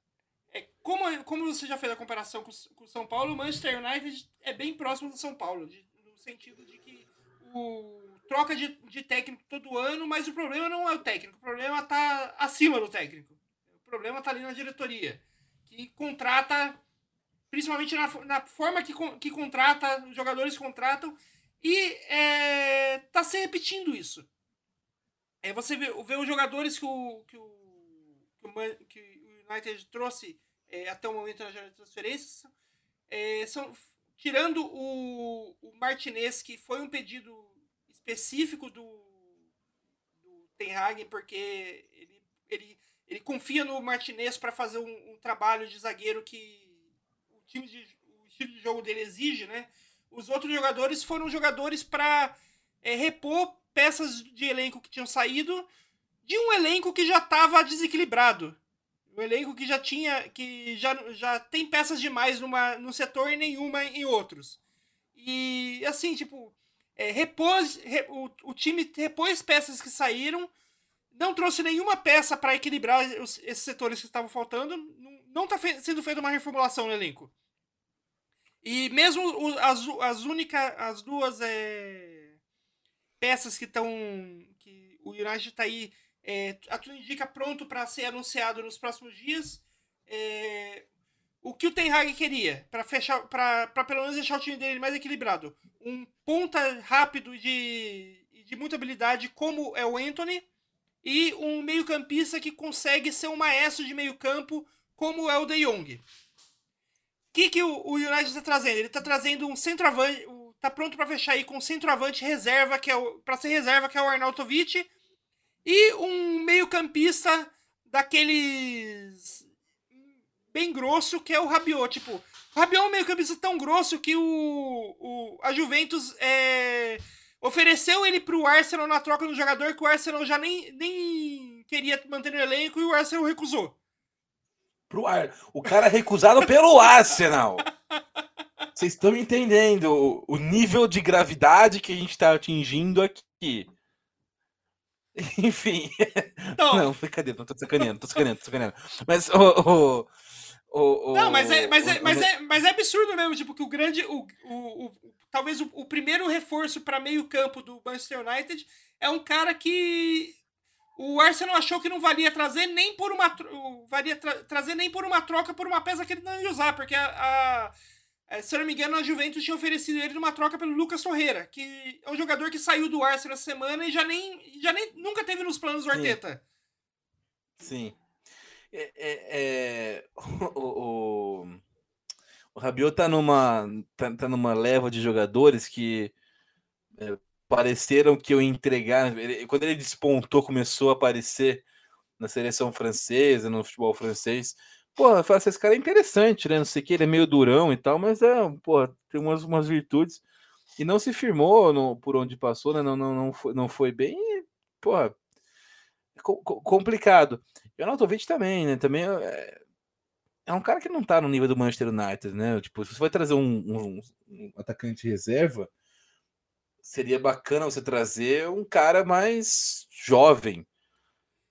é, como, como você já fez a comparação com, com o São Paulo, o Manchester United é bem próximo do São Paulo, de, no sentido de que o troca de, de técnico todo ano, mas o problema não é o técnico, o problema está acima do técnico. O problema está ali na diretoria, que contrata, principalmente na, na forma que, que contrata, os jogadores contratam, e é, tá se repetindo isso. É, você vê, vê os jogadores que o, que o, que o, que o United trouxe é, até o momento na transferências, é, são, tirando o, o Martinez, que foi um pedido específico do, do Ten Hag, porque ele, ele, ele confia no Martinez para fazer um, um, trabalho de zagueiro que o, time de, o estilo de jogo dele exige, né? Os outros jogadores foram jogadores para é, repor peças de elenco que tinham saído de um elenco que já estava desequilibrado. Um elenco que já tinha. que já, já tem peças demais numa, num setor e nenhuma em outros. E assim, tipo, é, repôs, re, o, o time repôs peças que saíram, não trouxe nenhuma peça para equilibrar os, esses setores que estavam faltando, não está fe sendo feita uma reformulação no elenco. E mesmo o, as, as únicas, as duas é, peças que estão. que o United está aí, é, a tudo indica pronto para ser anunciado nos próximos dias. É, o que o Ten Hag queria para fechar, para pelo menos deixar o time dele mais equilibrado, um ponta rápido de de muita habilidade como é o Anthony e um meio-campista que consegue ser um maestro de meio-campo como é o De Jong. O que, que o, United está trazendo? Ele está trazendo um centroavante, está pronto para fechar aí com um centroavante reserva, que é para ser reserva, que é o Arnautovic, e um meio-campista daqueles bem grosso, que é o Rabiot. Tipo, o Rabiot é um meio-campista tão grosso que o, o, a Juventus é, ofereceu ele pro Arsenal na troca do jogador que o Arsenal já nem, nem queria manter no elenco e o Arsenal recusou. Pro Ar... O cara recusado pelo Arsenal. Vocês estão entendendo o nível de gravidade que a gente está atingindo aqui. Enfim. Não, não brincadeira, não tô sacaneando, tô sacaneando, tô sacaneando. Mas o, o, o, não, mas é, mas, é, mas, é, mas é absurdo mesmo, tipo, que o grande. O, o, o talvez o, o primeiro reforço para meio-campo do Manchester United é um cara que o Arsenal achou que não valia trazer nem por uma valia tra, trazer nem por uma troca por uma peça que ele não ia usar, porque a, a, a, se eu não me engano a Juventus tinha oferecido ele numa troca pelo Lucas Torreira, que é um jogador que saiu do Arsenal essa semana e já nem já nem nunca teve nos planos do Arteta. Sim. É, é, é o, o, o Rabiot tá numa, tá, tá, numa leva de jogadores que é, pareceram que eu entregar. Ele, quando ele despontou, começou a aparecer na seleção francesa, no futebol francês. Pô, eu falo assim, esse cara é interessante, né? Não sei o que, ele é meio durão e tal, mas é, pô, tem umas, umas virtudes. E não se firmou no, por onde passou, né? Não, não, não, foi, não foi bem. Pô, complicado. E o Arnautovic também, né? Também é, é, um cara que não tá no nível do Manchester United, né? Tipo, se você vai trazer um, um, um atacante reserva, seria bacana você trazer um cara mais jovem,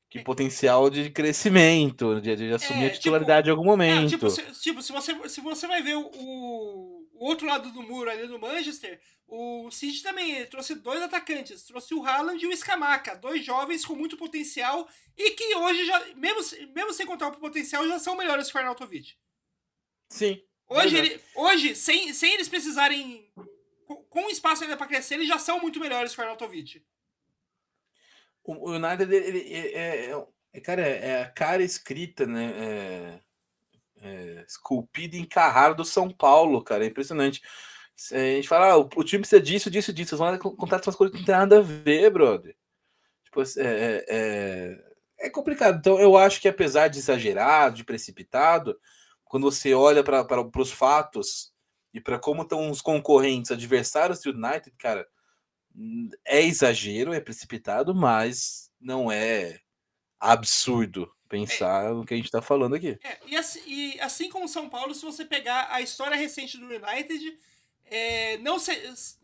que é. potencial de crescimento, de, de assumir é, a tipo, titularidade tipo, em algum momento. É, tipo, se, tipo, se, você, se você vai ver o, o, outro lado do muro ali no Manchester, o City também trouxe dois atacantes, trouxe o Haaland e o Scamaca, dois jovens com muito potencial e que hoje, já, mesmo, mesmo sem contar o potencial, já são melhores que o Arnautovic. Sim. Hoje, ele, hoje sem, sem eles precisarem, com, com espaço ainda para crescer, eles já são muito melhores que o Arnautovic. O United, ele, ele, é, é, é, cara, é a cara escrita, né? É, é, esculpida em Carraro do São Paulo, cara. É impressionante. A gente fala, ah, o, o, time precisa disso, disso, disso. Vocês vão contar essas coisas que não tem nada a ver, brother. Tipo, é, é, é, é complicado. Então, eu acho que apesar de exagerado, de precipitado, quando você olha para os fatos e para como estão os concorrentes, adversários do United, cara, é exagero, é precipitado, mas não é absurdo pensar é, no que a gente está falando aqui. É, e, assim, e, assim, como São Paulo, se você pegar a história recente do United, é, não se,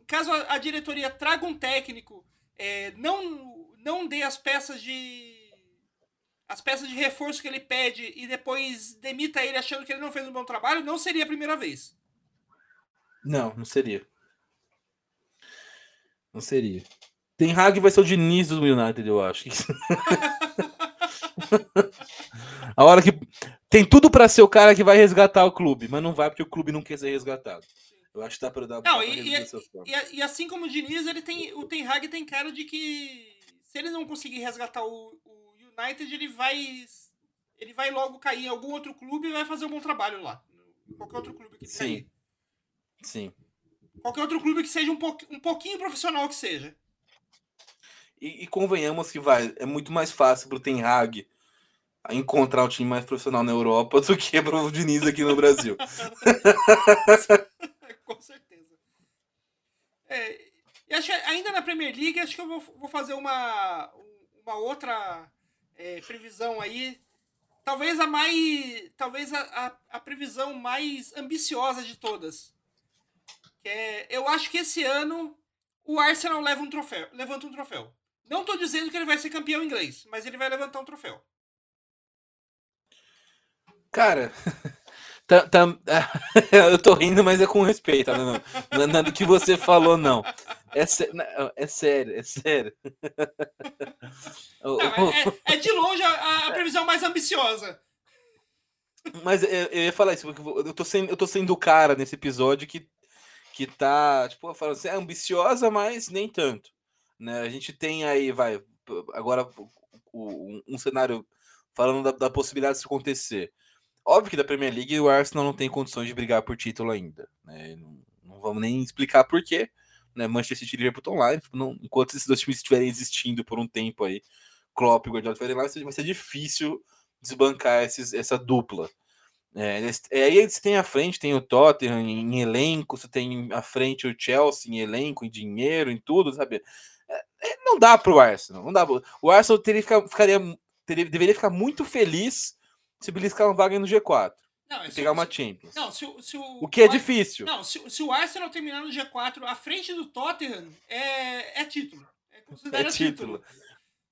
caso a, a, diretoria traga um técnico, é, não, não dê as peças de as peças de reforço que ele pede e depois demita ele achando que ele não fez um bom trabalho, não seria a primeira vez. Não, não seria. Não seria. Tem Hag vai ser o Diniz do United, eu acho. a hora que tem tudo para ser o cara que vai resgatar o clube, mas não vai porque o clube não quer ser resgatado. Eu acho que dá para dar. Não, e, e, e, e, assim como o Diniz, ele tem, o Ten Hag tem cara de que se ele não conseguir resgatar o, o United, ele vai ele vai logo cair em algum outro clube e vai fazer um bom trabalho lá. Qualquer outro clube que Sim. Cair. Sim. Qualquer outro clube que seja um, po um pouquinho profissional que seja. E, e, convenhamos que vai, é muito mais fácil pro Ten Hag encontrar um time mais profissional na Europa do que pro Diniz aqui no Brasil. Com certeza. É, ainda na Premier League, acho que eu vou, vou fazer uma, uma outra é, previsão aí. Talvez a mais. Talvez a, a, a previsão mais ambiciosa de todas é, eu acho que esse ano o Arsenal leva um troféu, levanta um troféu. Não estou dizendo que ele vai ser campeão inglês, mas ele vai levantar um troféu. Cara, Tá, tá, eu tô rindo, mas é com respeito. Não, não, não é nada que você falou, não. É, sé, é sério, é sério. Não, é, é, de longe a, a, previsão mais ambiciosa. Mas eu, eu ia falar isso, porque eu tô sendo, eu tô sendo o cara nesse episódio que, que tá, tipo, falando assim, é ambiciosa, mas nem tanto. Né? A gente tem aí, vai, agora um, um cenário falando da, da possibilidade disso acontecer. Óbvio que da Premier League o Arsenal não tem condições de brigar por título ainda. Né? Não, não, vamos nem explicar por quê. Né? Manchester City e Liverpool estão lá. Não, enquanto esses dois times estiverem existindo por um tempo aí, Klopp e Guardiola estiverem lá, vai ser difícil desbancar esses, essa dupla. É, é, aí eles têm à frente, tem o Tottenham em, em, elenco, você tem à frente o Chelsea em elenco, em dinheiro, em tudo, sabe? É, é não dá para o Arsenal, não dá. O Arsenal teria, ficaria, teria, deveria ficar muito feliz se beliscar uma vaga no G4. Não, pegar uma Champions. Não, se, se o, o que é difícil. Não, se, se, o Arsenal terminar no G4 à frente do Tottenham, é, é título. É considerado é título.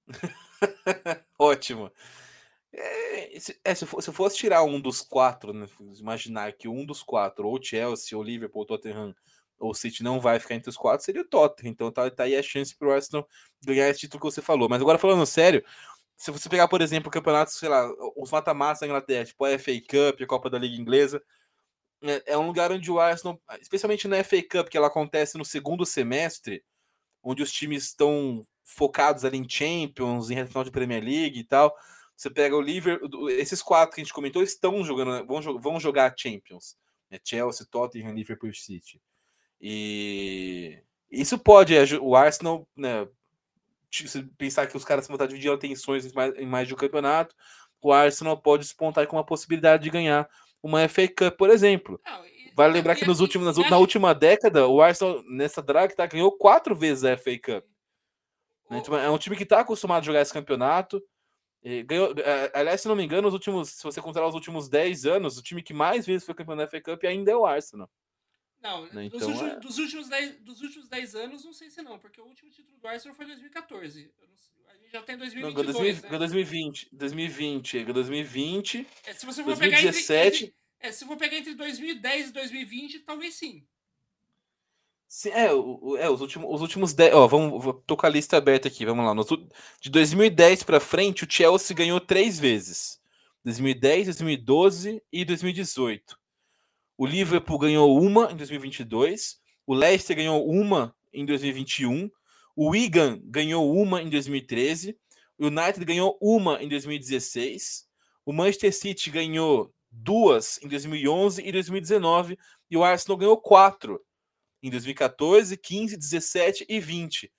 título. Ótimo. É, se, é, se, for, se eu fosse tirar um dos quatro, né, imaginar que um dos quatro, ou Chelsea, ou Liverpool, ou Tottenham, ou City não vai ficar entre os quatro, seria o Tottenham. Então tá, tá aí a chance pro Arsenal ganhar esse título que você falou. Mas agora falando sério, se você pegar, por exemplo, o campeonato, sei lá, os mata-matas da Inglaterra, tipo a FA Cup, a Copa da Liga Inglesa, é, é um lugar onde o Arsenal, especialmente na FA Cup, que ela acontece no segundo semestre, onde os times estão focados ali em Champions, em final de Premier League e tal. Você pega o Liverpool, esses quatro que a gente comentou estão jogando, vão, vão jogar Champions. Né? Chelsea, Tottenham, Liverpool City. E isso pode, o Arsenal, né, se pensar que os caras vão estar dividindo atenções em mais, em mais de um campeonato, o Arsenal pode despontar com uma possibilidade de ganhar uma FA Cup, por exemplo. Vale lembrar que nos últimos, na última década, o Arsenal, nessa drag, tá, ganhou quatro vezes a FA Cup. Né, então, é um time que está acostumado a jogar esse campeonato. Ganhou, é, aliás, se não me engano, os últimos, se você considerar os últimos 10 anos, o time que mais vezes foi campeão da FA Cup ainda é o Arsenal. Não, né? então, dos, últimos, é... dos, últimos dez, dos últimos 10 anos, não sei se não, porque o último título do Arsenal foi em 2014. a gente já tem 2022, não, 2020, né? 2020, 2020, 2020, é, se você for 2017... Pegar entre, é, se for pegar entre 2010 e 2020, talvez sim. Sim, é, o, é os, últimos, os últimos 10. Ó, vamos, vou tocar a lista aberta aqui, vamos lá. No, de 2010 para frente, o Chelsea ganhou três vezes: 2010, 2012 e 2018. O Liverpool ganhou uma em 2022. O Leicester ganhou uma em 2021. O Wigan ganhou uma em 2013. O United ganhou uma em 2016. O Manchester City ganhou duas em 2011 e 2019. E o Arsenal ganhou quatro em 2014, 15, 17 e 20.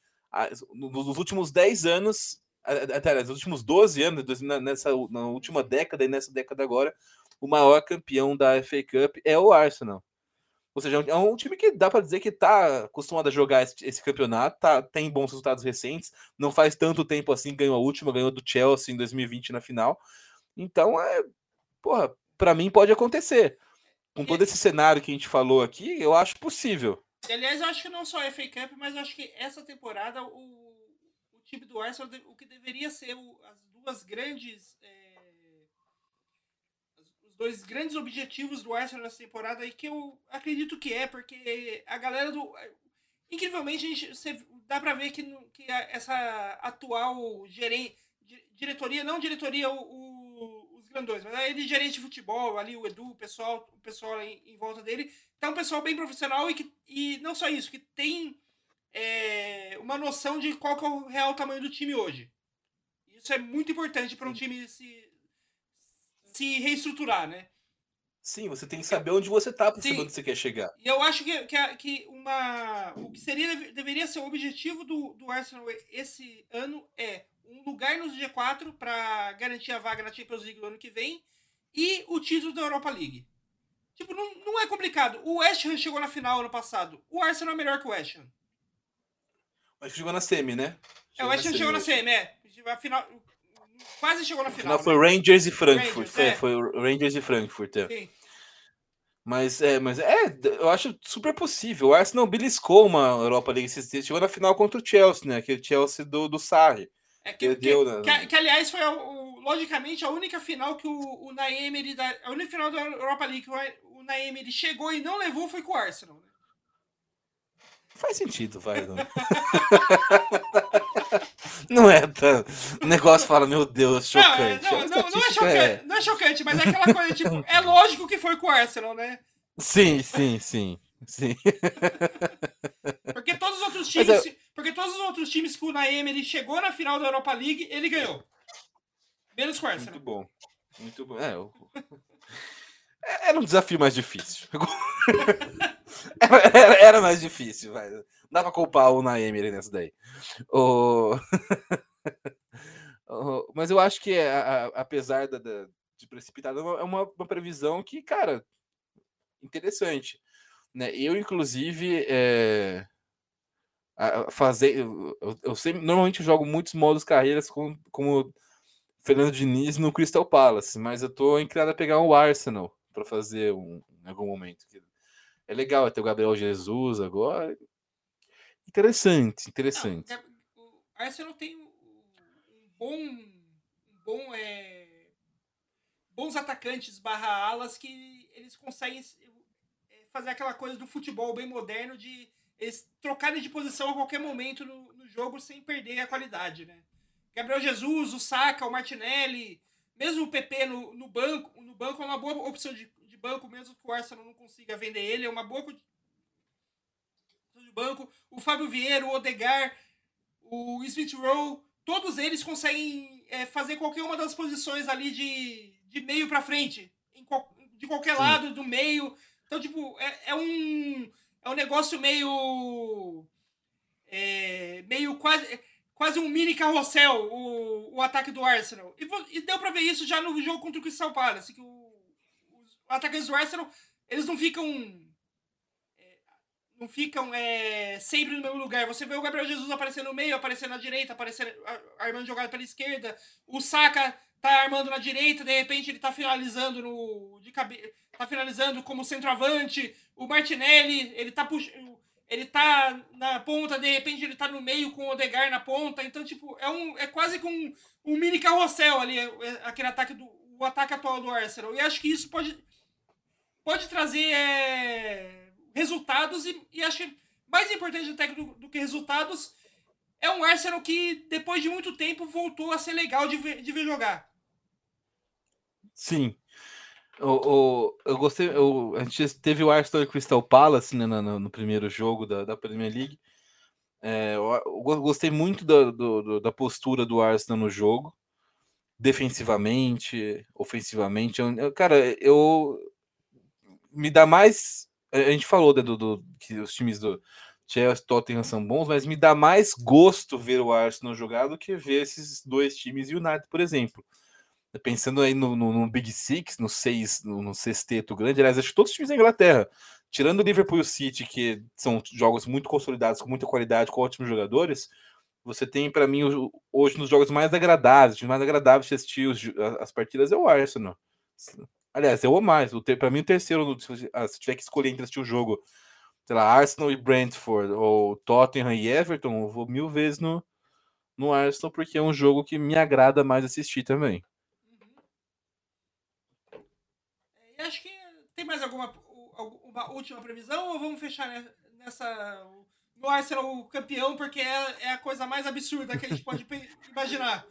Nos últimos 10 anos, até nos últimos 12 anos, nessa, na última década e nessa década agora, o maior campeão da FA Cup é o Arsenal. Ou seja, é um é time que dá para dizer que está acostumado a jogar esse, esse, campeonato, tá, tem bons resultados recentes, não faz tanto tempo assim, ganhou a última, ganhou do Chelsea em 2020 na final. Então, é, porra, para mim pode acontecer. Com todo esse cenário que a gente falou aqui, eu acho possível. Aliás, eu acho que não só a FA Cup, mas eu acho que essa temporada o, o time do Arsenal, o que deveria ser o, as duas grandes é, dois grandes objetivos do Arsenal nessa temporada aí que eu acredito que é, porque a galera do. Incrivelmente, a gente, você, dá pra ver que, que essa atual gerente, diretoria, não diretoria o, o, os grandões, mas ele gerente de futebol, ali o Edu, o pessoal, o pessoal em, em volta dele, tá um pessoal bem profissional e, que, e não só isso, que tem é, uma noção de qual é o real tamanho do time hoje. Isso é muito importante para um time se, se reestruturar, né? Sim, você tem que saber onde você está para saber onde você quer chegar. E eu acho que, que, que uma, o que seria, deveria ser o objetivo do, do Arsenal esse ano é um lugar no G4 para garantir a vaga na Champions League no ano que vem e o título da Europa League. Tipo, não, não é complicado. O West Ham chegou na final ano passado. O Arsenal é melhor que o West Ham. Mas chegou na semi, né? Chegou é, o West Ham chegou na semi, é. A final, quase chegou na final. Não, foi né? Rangers e Frankfurt. Rangers, foi, é. foi Rangers e Frankfurt. É. Sim. Mas é, mas é, eu acho super possível. O Arsenal beliscou uma Europa League. Chegou na final contra o Chelsea, né? Aquele Chelsea do, do Sarri. É que, que, deu, né? que, que, aliás, foi o, logicamente, a única final que o, o Naemery, da, a única final da Europa League que o, o Naemery chegou e não levou foi com o Arsenal. Né? Faz sentido, vai. Não, não é tão. O negócio fala, meu Deus, chocante. Não, não, não, não é chocante, é... não é chocante, mas é aquela coisa, tipo, é lógico que foi com o Arsenal, né? Sim, sim, sim. Sim. Porque todos os outros times, eu... porque todos os outros times que o Naem ele chegou na final da Europa League, ele ganhou. Menos com o Arsenal. Muito bom. Muito bom. É, eu... Era um desafio mais difícil. Era, era, mais difícil, vai. Não dá pra culpar o Naemery nessa daí. O... Mas eu acho que, é, a, apesar da, da, de precipitado, é uma, uma, previsão que, cara, interessante. Né? Eu, inclusive, é... fazer. Eu, eu, sempre, normalmente jogo muitos modos carreiras com, como Fernando Diniz no Crystal Palace, mas eu tô inclinado a pegar o Arsenal para fazer um, em algum momento. É legal ter o Gabriel Jesus agora. Interessante, interessante. Não, o Arsenal tem um bom, um bom é, bons atacantes barra alas que eles conseguem é, fazer aquela coisa do futebol bem moderno de eles trocarem de posição a qualquer momento no, no jogo sem perder a qualidade, né? Gabriel Jesus, o Saka, o Martinelli, mesmo o PP no, no banco, no banco é uma boa opção de banco, mesmo que o Arsenal não consiga vender ele, é uma boa de banco. O Fábio Vieira, o Odegar, o Smith Rowe, todos eles conseguem é, fazer qualquer uma das posições ali de, de meio para frente, qual, de qualquer Sim. lado do meio. Então, tipo, é, é, um, é um negócio meio. É, meio quase quase um mini carrossel o, o ataque do Arsenal. E, e deu pra ver isso já no jogo contra o Crystal Palace, que o, atacantes do Arsenal, eles não ficam é, não ficam é, sempre no mesmo lugar. Você vê o Gabriel Jesus aparecendo no meio, aparecendo na direita, aparecendo, armando jogada pela esquerda. O Saka tá armando na direita, de repente ele tá finalizando no de cabeça, tá finalizando como centroavante. O Martinelli, ele tá puxando ele tá na ponta, de repente ele tá no meio com o Odegar na ponta. Então, tipo, é, um, é quase que um, um mini carrossel ali, é, é aquele ataque do o ataque atual do Arsenal. E acho que isso pode, pode trazer é, resultados e, e acho mais importante até do, do que resultados é um Arsenal que, depois de muito tempo, voltou a ser legal de ver, de ver jogar. Sim, o, o, eu gostei. Eu, a gente teve o Arsenal e Crystal Palace né, no, no, primeiro jogo da, da Premier League. É, eu, eu, gostei muito da, do, da postura do Arsenal no jogo, defensivamente, ofensivamente. Eu, cara, eu me dá mais. A gente falou né, do, do, que os times do Chelsea e Tottenham são bons, mas me dá mais gosto ver o Arsenal jogar do que ver esses dois times e o United, por exemplo pensando aí no, no, no, Big Six, no seis, no, no sexteto grande, aliás, acho que todos os times da Inglaterra, tirando o Liverpool e o City, que são jogos muito consolidados, com muita qualidade, com ótimos jogadores, você tem, para mim, hoje, nos jogos mais agradáveis, mais agradáveis de assistir os, as partidas é o Arsenal. Aliás, eu amo mais. Para mim, o terceiro, ah, se tiver que escolher entre assistir o jogo, sei lá, Arsenal e Brentford, ou Tottenham e Everton, eu vou mil vezes no, no Arsenal, porque é um jogo que me agrada mais assistir também. E acho que tem mais alguma uma última previsão ou vamos fechar nessa no Arsenal campeão porque é, é a coisa mais absurda que a gente pode imaginar.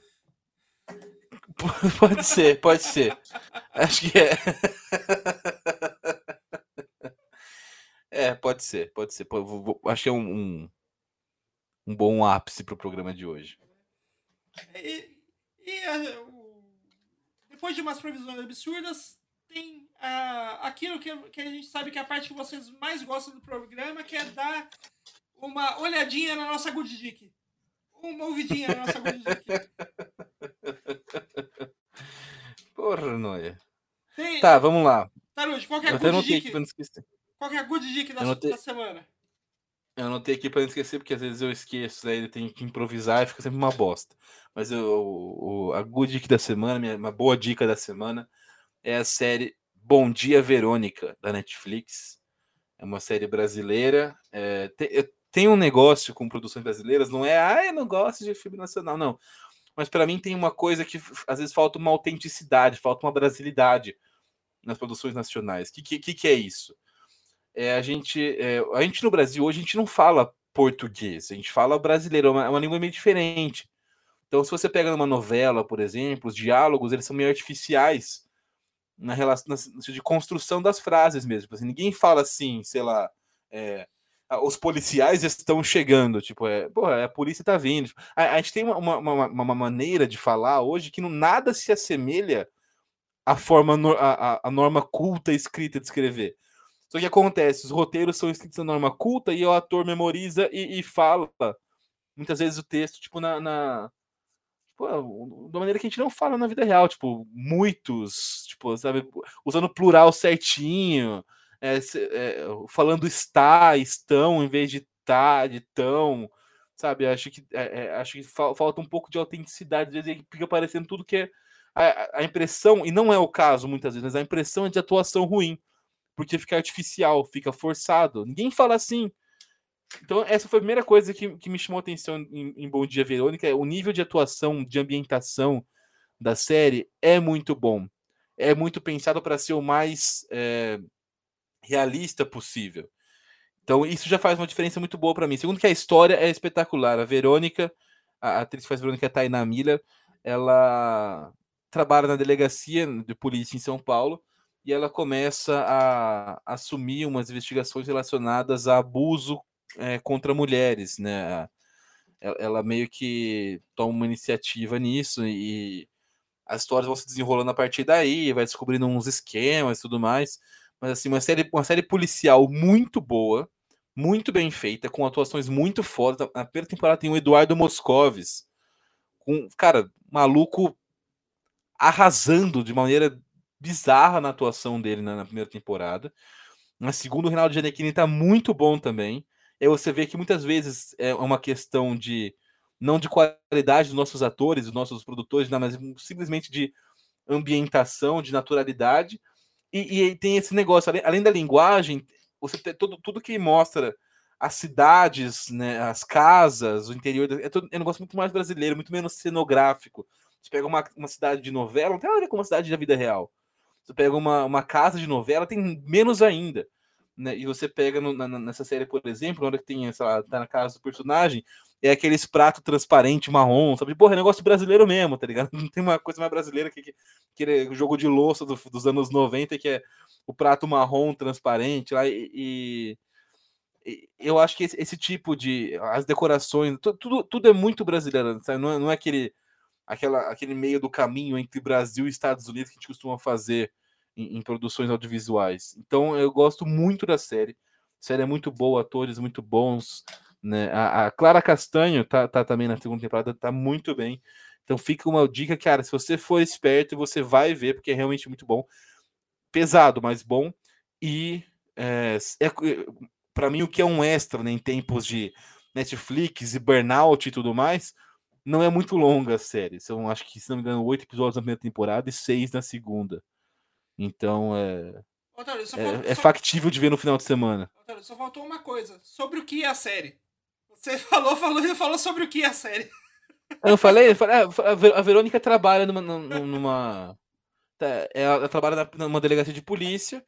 Pode ser, pode ser. Acho que é. É, pode ser, pode ser. Acho que é um, um, um bom ápice para o programa de hoje. E, e depois de umas previsões absurdas, tem uh, aquilo que, que a gente sabe que é a parte que vocês mais gostam do programa, que é dar uma olhadinha na nossa Good Dick. Uma ouvidinha na nossa Dick. Porra, Noia. Tem... Tá, vamos lá. Tarude, qual é a Good Dick? Qual é a Good Dick da, notei... da semana? Eu anotei aqui para não esquecer, porque às vezes eu esqueço, aí ele tem que improvisar e fica sempre uma bosta. Mas eu, o, a good dick da semana, minha, uma boa dica da semana, é a série Bom Dia Verônica, da Netflix. É uma série brasileira. É, tem, tem, um negócio com produções brasileiras, não é, ah, eu não gosto de filme nacional, não. mas para mim tem uma coisa que às vezes falta uma autenticidade, falta uma brasilidade nas produções nacionais. O que, que, que é isso? É, a, gente, é, a gente no Brasil hoje a gente não fala português, a gente fala brasileiro, é uma, é uma língua meio diferente. Então, se você pega numa novela, por exemplo, os diálogos eles são meio artificiais na relação na, de construção das frases mesmo. Tipo assim, ninguém fala assim, sei lá, é, os policiais estão chegando, tipo, é, porra, a polícia tá vindo. A, a gente tem uma, uma, uma, maneira de falar hoje que não, nada se assemelha à forma, a, a norma culta escrita de escrever. Só que acontece, os roteiros são escritos na norma culta e o ator memoriza e, e fala muitas vezes o texto, tipo, na, na tipo, da maneira que a gente não fala na vida real, tipo, muitos, tipo, sabe, usando plural certinho, é, é, falando está, estão, em vez de tá, de tão, sabe? Acho que, é, é acho que falta um pouco de autenticidade, às vezes fica parecendo tudo que é a, a, impressão, e não é o caso muitas vezes, mas a impressão é de atuação ruim, porque fica artificial, fica forçado. Ninguém fala assim. Então, essa foi a primeira coisa que, que me chamou a atenção em, em Bom Dia Verônica, o nível de atuação, de ambientação da série é muito bom. É muito pensado para ser o mais é, realista possível. Então, isso já faz uma diferença muito boa para mim. Segundo que a história é espetacular. A Verônica, a atriz que faz Verônica Tainá Miller, ela trabalha na delegacia de polícia em São Paulo e ela começa a assumir umas investigações relacionadas a abuso é, contra mulheres, né? Ela, ela, meio que toma uma iniciativa nisso e as histórias vão se desenrolando a partir daí, vai descobrindo uns esquemas e tudo mais. Mas assim, uma série, uma série policial muito boa, muito bem feita, com atuações muito fodas. Na primeira temporada tem o Eduardo Moscovis, com, cara, maluco arrasando de maneira bizarra na atuação dele na, na primeira temporada. Na segunda, o Reinaldo Giannichini tá muito bom também. E você vê que muitas vezes é uma questão de não de qualidade dos nossos atores, dos nossos produtores, não, mas simplesmente de ambientação, de naturalidade. E, e tem esse negócio, além, além, da linguagem, você tem tudo, tudo que mostra as cidades, né, as casas, o interior. É, é um negócio muito mais brasileiro, muito menos cenográfico. Você pega uma, uma cidade de novela, não tem nada a ver com uma cidade da vida real. Você pega uma, uma casa de novela, tem menos ainda. Né? E você pega no, na, nessa série, por exemplo, onde tem, sei tá na casa do personagem, é aqueles prato transparente marrom, sabe? Porra, é negócio brasileiro mesmo, tá ligado? Não tem uma coisa mais brasileira que, que, que é jogo de louça do, dos anos 90, que é o prato marrom transparente lá e, e eu acho que esse, esse, tipo de as decorações tudo, tudo é muito brasileiro sabe? Não, é, não é aquele aquela, aquele meio do caminho entre Brasil e Estados Unidos que a gente costuma fazer em, em produções audiovisuais. Então eu gosto muito da série. A série é muito boa, atores muito bons. Né? A, a, Clara Castanho tá, tá também na segunda temporada, tá muito bem. Então fica uma dica, cara, se você for esperto, você vai ver, porque é realmente muito bom. Pesado, mas bom. E é, é para mim o que é um extra né, em tempos de Netflix e burnout e tudo mais, não é muito longa a série. São, acho que, se não me engano, oito episódios na primeira temporada e seis na segunda. Então é. Otávio, é, é, só... factível de ver no final de semana. Otávio, só faltou uma coisa. Sobre o que é a série. Você falou, falou falou sobre o que a série. Eu falei, eu falei a Verônica trabalha numa. numa tá, ela trabalha numa delegacia de polícia.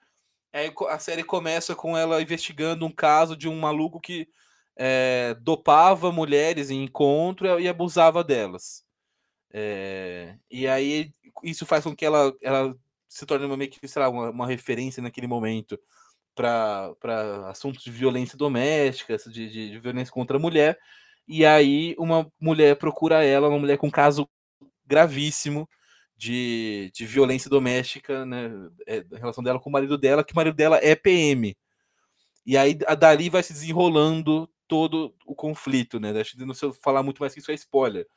Aí a série começa com ela investigando um caso de um maluco que é, dopava mulheres em encontro e abusava delas. É, e aí isso faz com que ela, ela se torne uma, meio que, sei lá, uma, uma referência naquele momento para assuntos de violência doméstica, de, de, de, violência contra a mulher. E aí uma mulher procura ela, uma mulher com caso gravíssimo de, de violência doméstica, né? É, relação dela com o marido dela, que o marido dela é PM. E aí a dali vai se desenrolando todo o conflito, né? Não sei falar muito mais que isso é spoiler.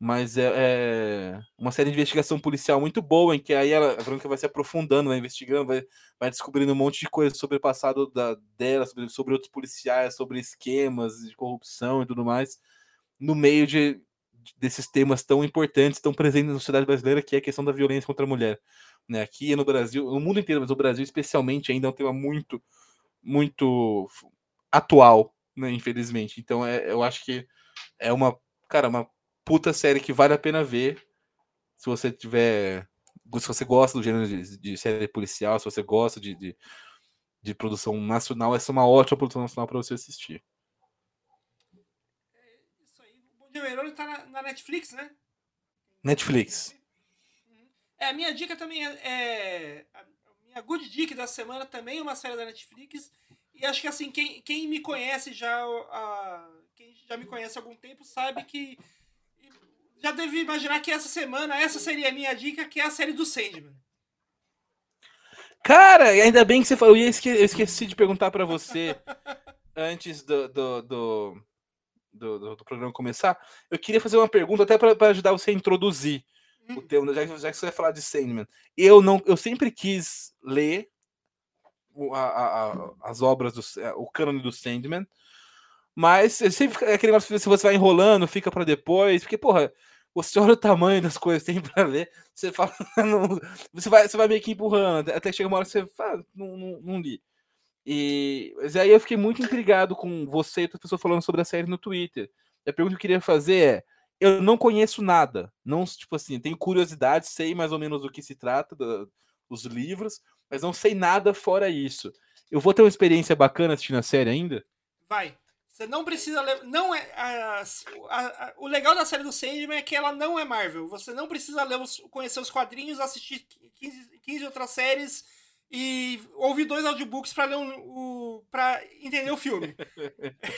Mas é, é, uma série de investigação policial muito boa, em que aí ela, a Verônica vai se aprofundando, vai investigando, vai, vai descobrindo um monte de coisa sobre o passado da, dela, sobre, sobre outros policiais, sobre esquemas de corrupção e tudo mais, no meio de, desses temas tão importantes, tão presentes na sociedade brasileira, que é a questão da violência contra a mulher. Né? Aqui no Brasil, no mundo inteiro, mas no Brasil especialmente, ainda é um tema muito, muito atual, né, infelizmente. Então, é, eu acho que é uma, cara, uma puta série que vale a pena ver. Se você tiver. Se você gosta do gênero de, de série policial, se você gosta de, de, de, produção nacional, essa é uma ótima produção nacional para você assistir. É isso aí. O Bom Dia Verônica tá na, na, Netflix, né? Netflix. Uhum. É, a minha dica também é, é. A minha good dica da semana também é uma série da Netflix. E acho que assim, quem, quem me conhece já. A, quem já me conhece há algum tempo sabe que já deve imaginar que essa semana, essa seria a minha dica, que é a série do Sandman. Cara, ainda bem que você falou. Eu, esque, eu esqueci de perguntar para você antes do do, do, do, do, programa começar. Eu queria fazer uma pergunta até para ajudar você a introduzir hum. o tema, já, já, que você vai falar de Sandman. Eu, não, eu sempre quis ler a, a, a, as obras, do, o cânone do Sandman. Mas sempre é aquele negócio se você vai enrolando, fica para depois, porque, porra, você olha o tamanho das coisas que tem para ler, você fala, não, você, vai, você vai meio que empurrando, até chega uma hora que você fala, não, não, não li. E mas aí eu fiquei muito intrigado com você e outra pessoa falando sobre a série no Twitter. E a pergunta que eu queria fazer é: eu não conheço nada, não, tipo assim, tenho curiosidade, sei mais ou menos do que se trata, do, dos livros, mas não sei nada fora isso. Eu vou ter uma experiência bacana assistindo a série ainda? Vai. Você não precisa ler. Não é, a, a, a, o legal da série do Sandman é que ela não é Marvel. Você não precisa ler os, conhecer os quadrinhos, assistir 15, 15 outras séries e ouvir dois audiobooks para ler um, o para entender o filme.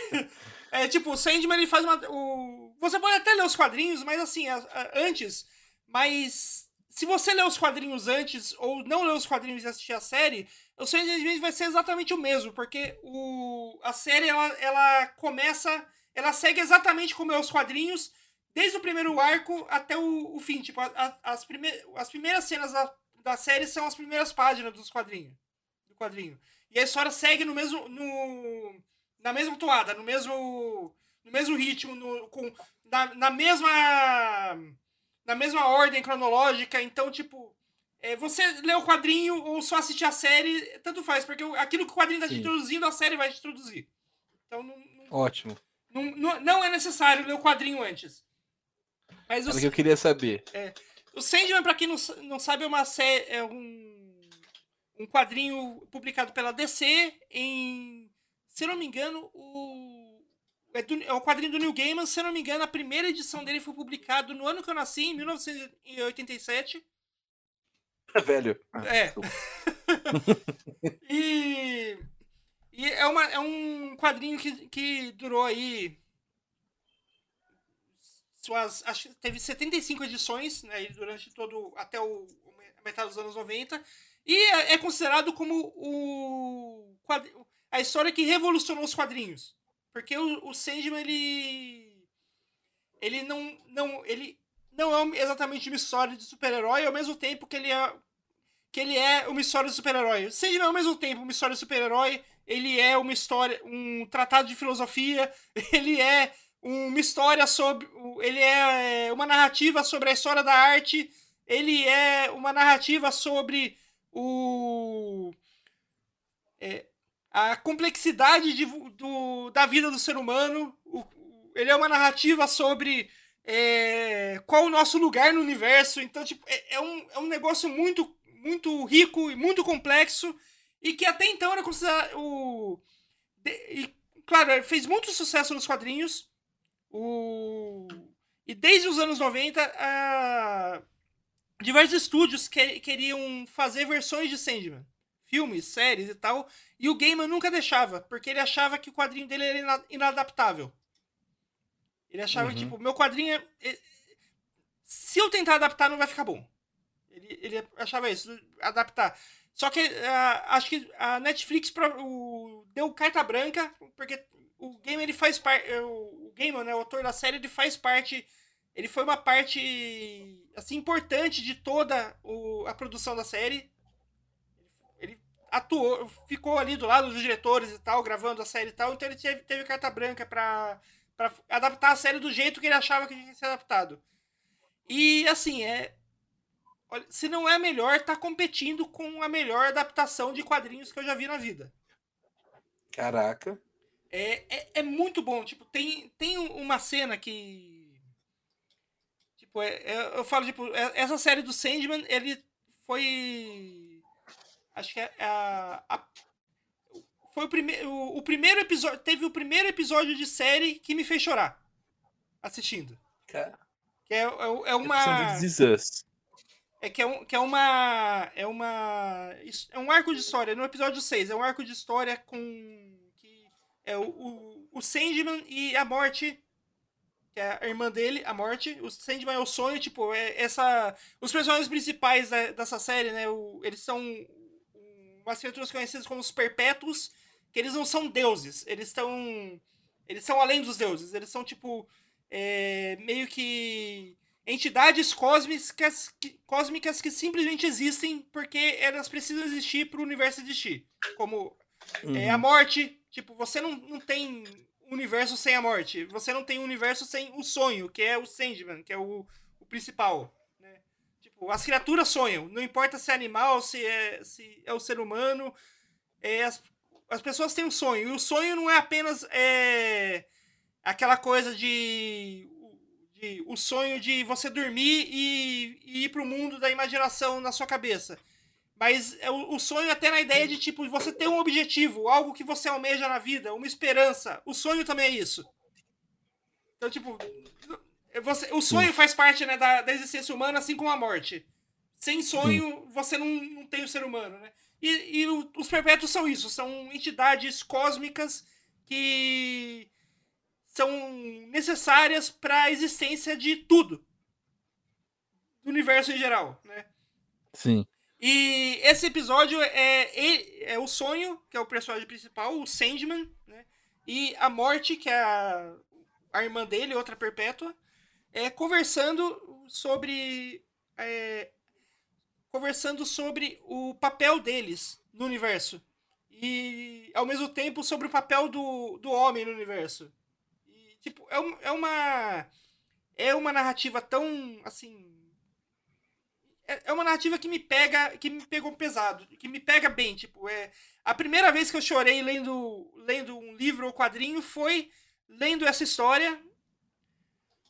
é tipo, o Sandman ele faz uma o, você pode até ler os quadrinhos, mas assim, antes, mas se você ler os quadrinhos antes ou não ler os quadrinhos e assistir a série, o seu entendimento vai ser exatamente o mesmo, porque o, a série ela, ela começa, ela segue exatamente como é os quadrinhos, desde o primeiro arco até o, o fim. Tipo, a, a, as, prime, as primeiras cenas da, da série são as primeiras páginas dos quadrinhos. Do quadrinho. E a história segue no mesmo. No, na mesma toada, no mesmo. No mesmo ritmo, no, com, na, na mesma na mesma ordem cronológica, então, tipo, é, você lê o quadrinho ou só assistir a série, tanto faz, porque aquilo que o quadrinho está te introduzindo, a série vai te introduzir. Então, não, não, Ótimo. Não, não, é necessário ler o quadrinho antes. Mas o, que eu queria saber. É, o Sandman, pra quem não, não sabe, é uma série. É um, um quadrinho publicado pela DC em. Se eu não me engano, o é, do, é o quadrinho do Neil Gaiman, se eu não me engano, a primeira edição dele foi publicada no ano que eu nasci, em 1987. É velho. É. e, e é, uma, é um quadrinho que, que durou aí. Suas, acho, teve 75 edições né, durante todo. até o, a metade dos anos 90. E é, é considerado como o, a história que revolucionou os quadrinhos. Porque o, o Sandman, ele. Ele não. não ele não é exatamente uma história de super-herói, ao mesmo tempo que ele é. Que ele é uma história de super-herói. O Sandman é ao mesmo tempo uma história de super-herói, ele é uma história. um tratado de filosofia, ele é uma história sobre. Ele é uma narrativa sobre a história da arte, ele é uma narrativa sobre o. É, a complexidade de, do, da vida do ser humano. O, ele é uma narrativa sobre é, qual o nosso lugar no universo. Então, tipo, é, é, um, é um negócio muito, muito rico e muito complexo. E que até então era considerado. O, de, e, claro, fez muito sucesso nos quadrinhos. O, e desde os anos 90, a, diversos estúdios que, queriam fazer versões de Sandman filmes, séries e tal. E o Gaiman nunca deixava, porque ele achava que o quadrinho dele era inadaptável. Ele achava uhum. que, tipo, meu quadrinho é... Se eu tentar adaptar, não vai ficar bom. Ele, ele achava isso, adaptar. Só que uh, acho que a Netflix o, deu carta branca, porque o Gaiman ele faz parte. O Gaiman, né, o autor da série, ele faz parte. Ele foi uma parte assim importante de toda o, a produção da série atuou, ficou ali do lado dos diretores e tal, gravando a série e tal, então ele teve, teve carta branca pra, pra adaptar a série do jeito que ele achava que tinha que ser adaptado. E assim, é. Se não é a melhor, tá competindo com a melhor adaptação de quadrinhos que eu já vi na vida. Caraca. É, é, é muito bom. Tipo, tem, tem uma cena que. Tipo, é, é- eu falo, tipo, é- essa série do Sandman, ele foi. Acho que é a. a- foi o primeiro. O primeiro episódio. Teve o primeiro episódio de série que me fez chorar. Assistindo. Cara, Que é, é, é uma. É que é, um, que é uma. É uma. É um arco de história. No episódio 6, é um arco de história com. Que é o, o, o Sandman e a morte. Que é a irmã dele, a morte. O Sandman é o sonho, tipo, é essa. Os personagens principais da- dessa série, né? o- eles são umas criaturas conhecidas como os perpétuos, que eles não são deuses. Eles estão. Eles são além dos deuses. Eles são, tipo. é, meio que entidades cósmicas que, cósmicas que simplesmente existem porque elas precisam existir para o universo existir. Como é, a Uhum. morte, tipo, você não, não tem universo sem a morte. Você não tem universo sem o sonho, que é o Sandman, que é o, o principal. Né? Tipo, as criaturas sonham. Não importa se é animal, se é, se é o ser humano. É, as, as pessoas têm um sonho. E o sonho não é apenas é, aquela coisa de, de. O sonho de você dormir e, e ir pro mundo da imaginação na sua cabeça. Mas é o, o sonho até na ideia de, tipo, você ter um objetivo, algo que você almeja na vida, uma esperança. O sonho também é isso. Então, tipo, você, o sonho faz parte né, da, da existência humana, assim como a morte. Sem sonho, você não, não tem o ser humano, né? E, e os perpétuos são isso, são entidades cósmicas que são necessárias para a existência de tudo. Do universo em geral, né? Sim. E esse episódio é, é o sonho, que é o personagem principal, o Sandman, né? E a morte, que é a, a irmã dele, outra perpétua, é, conversando sobre. é, conversando sobre o papel deles no universo. E ao mesmo tempo sobre o papel do, do homem no universo. E, tipo, é, um- é uma. É uma narrativa tão assim é é uma narrativa que me pega, que me pegou pesado, que me pega bem, tipo, é a primeira vez que eu chorei lendo lendo um livro ou quadrinho foi lendo essa história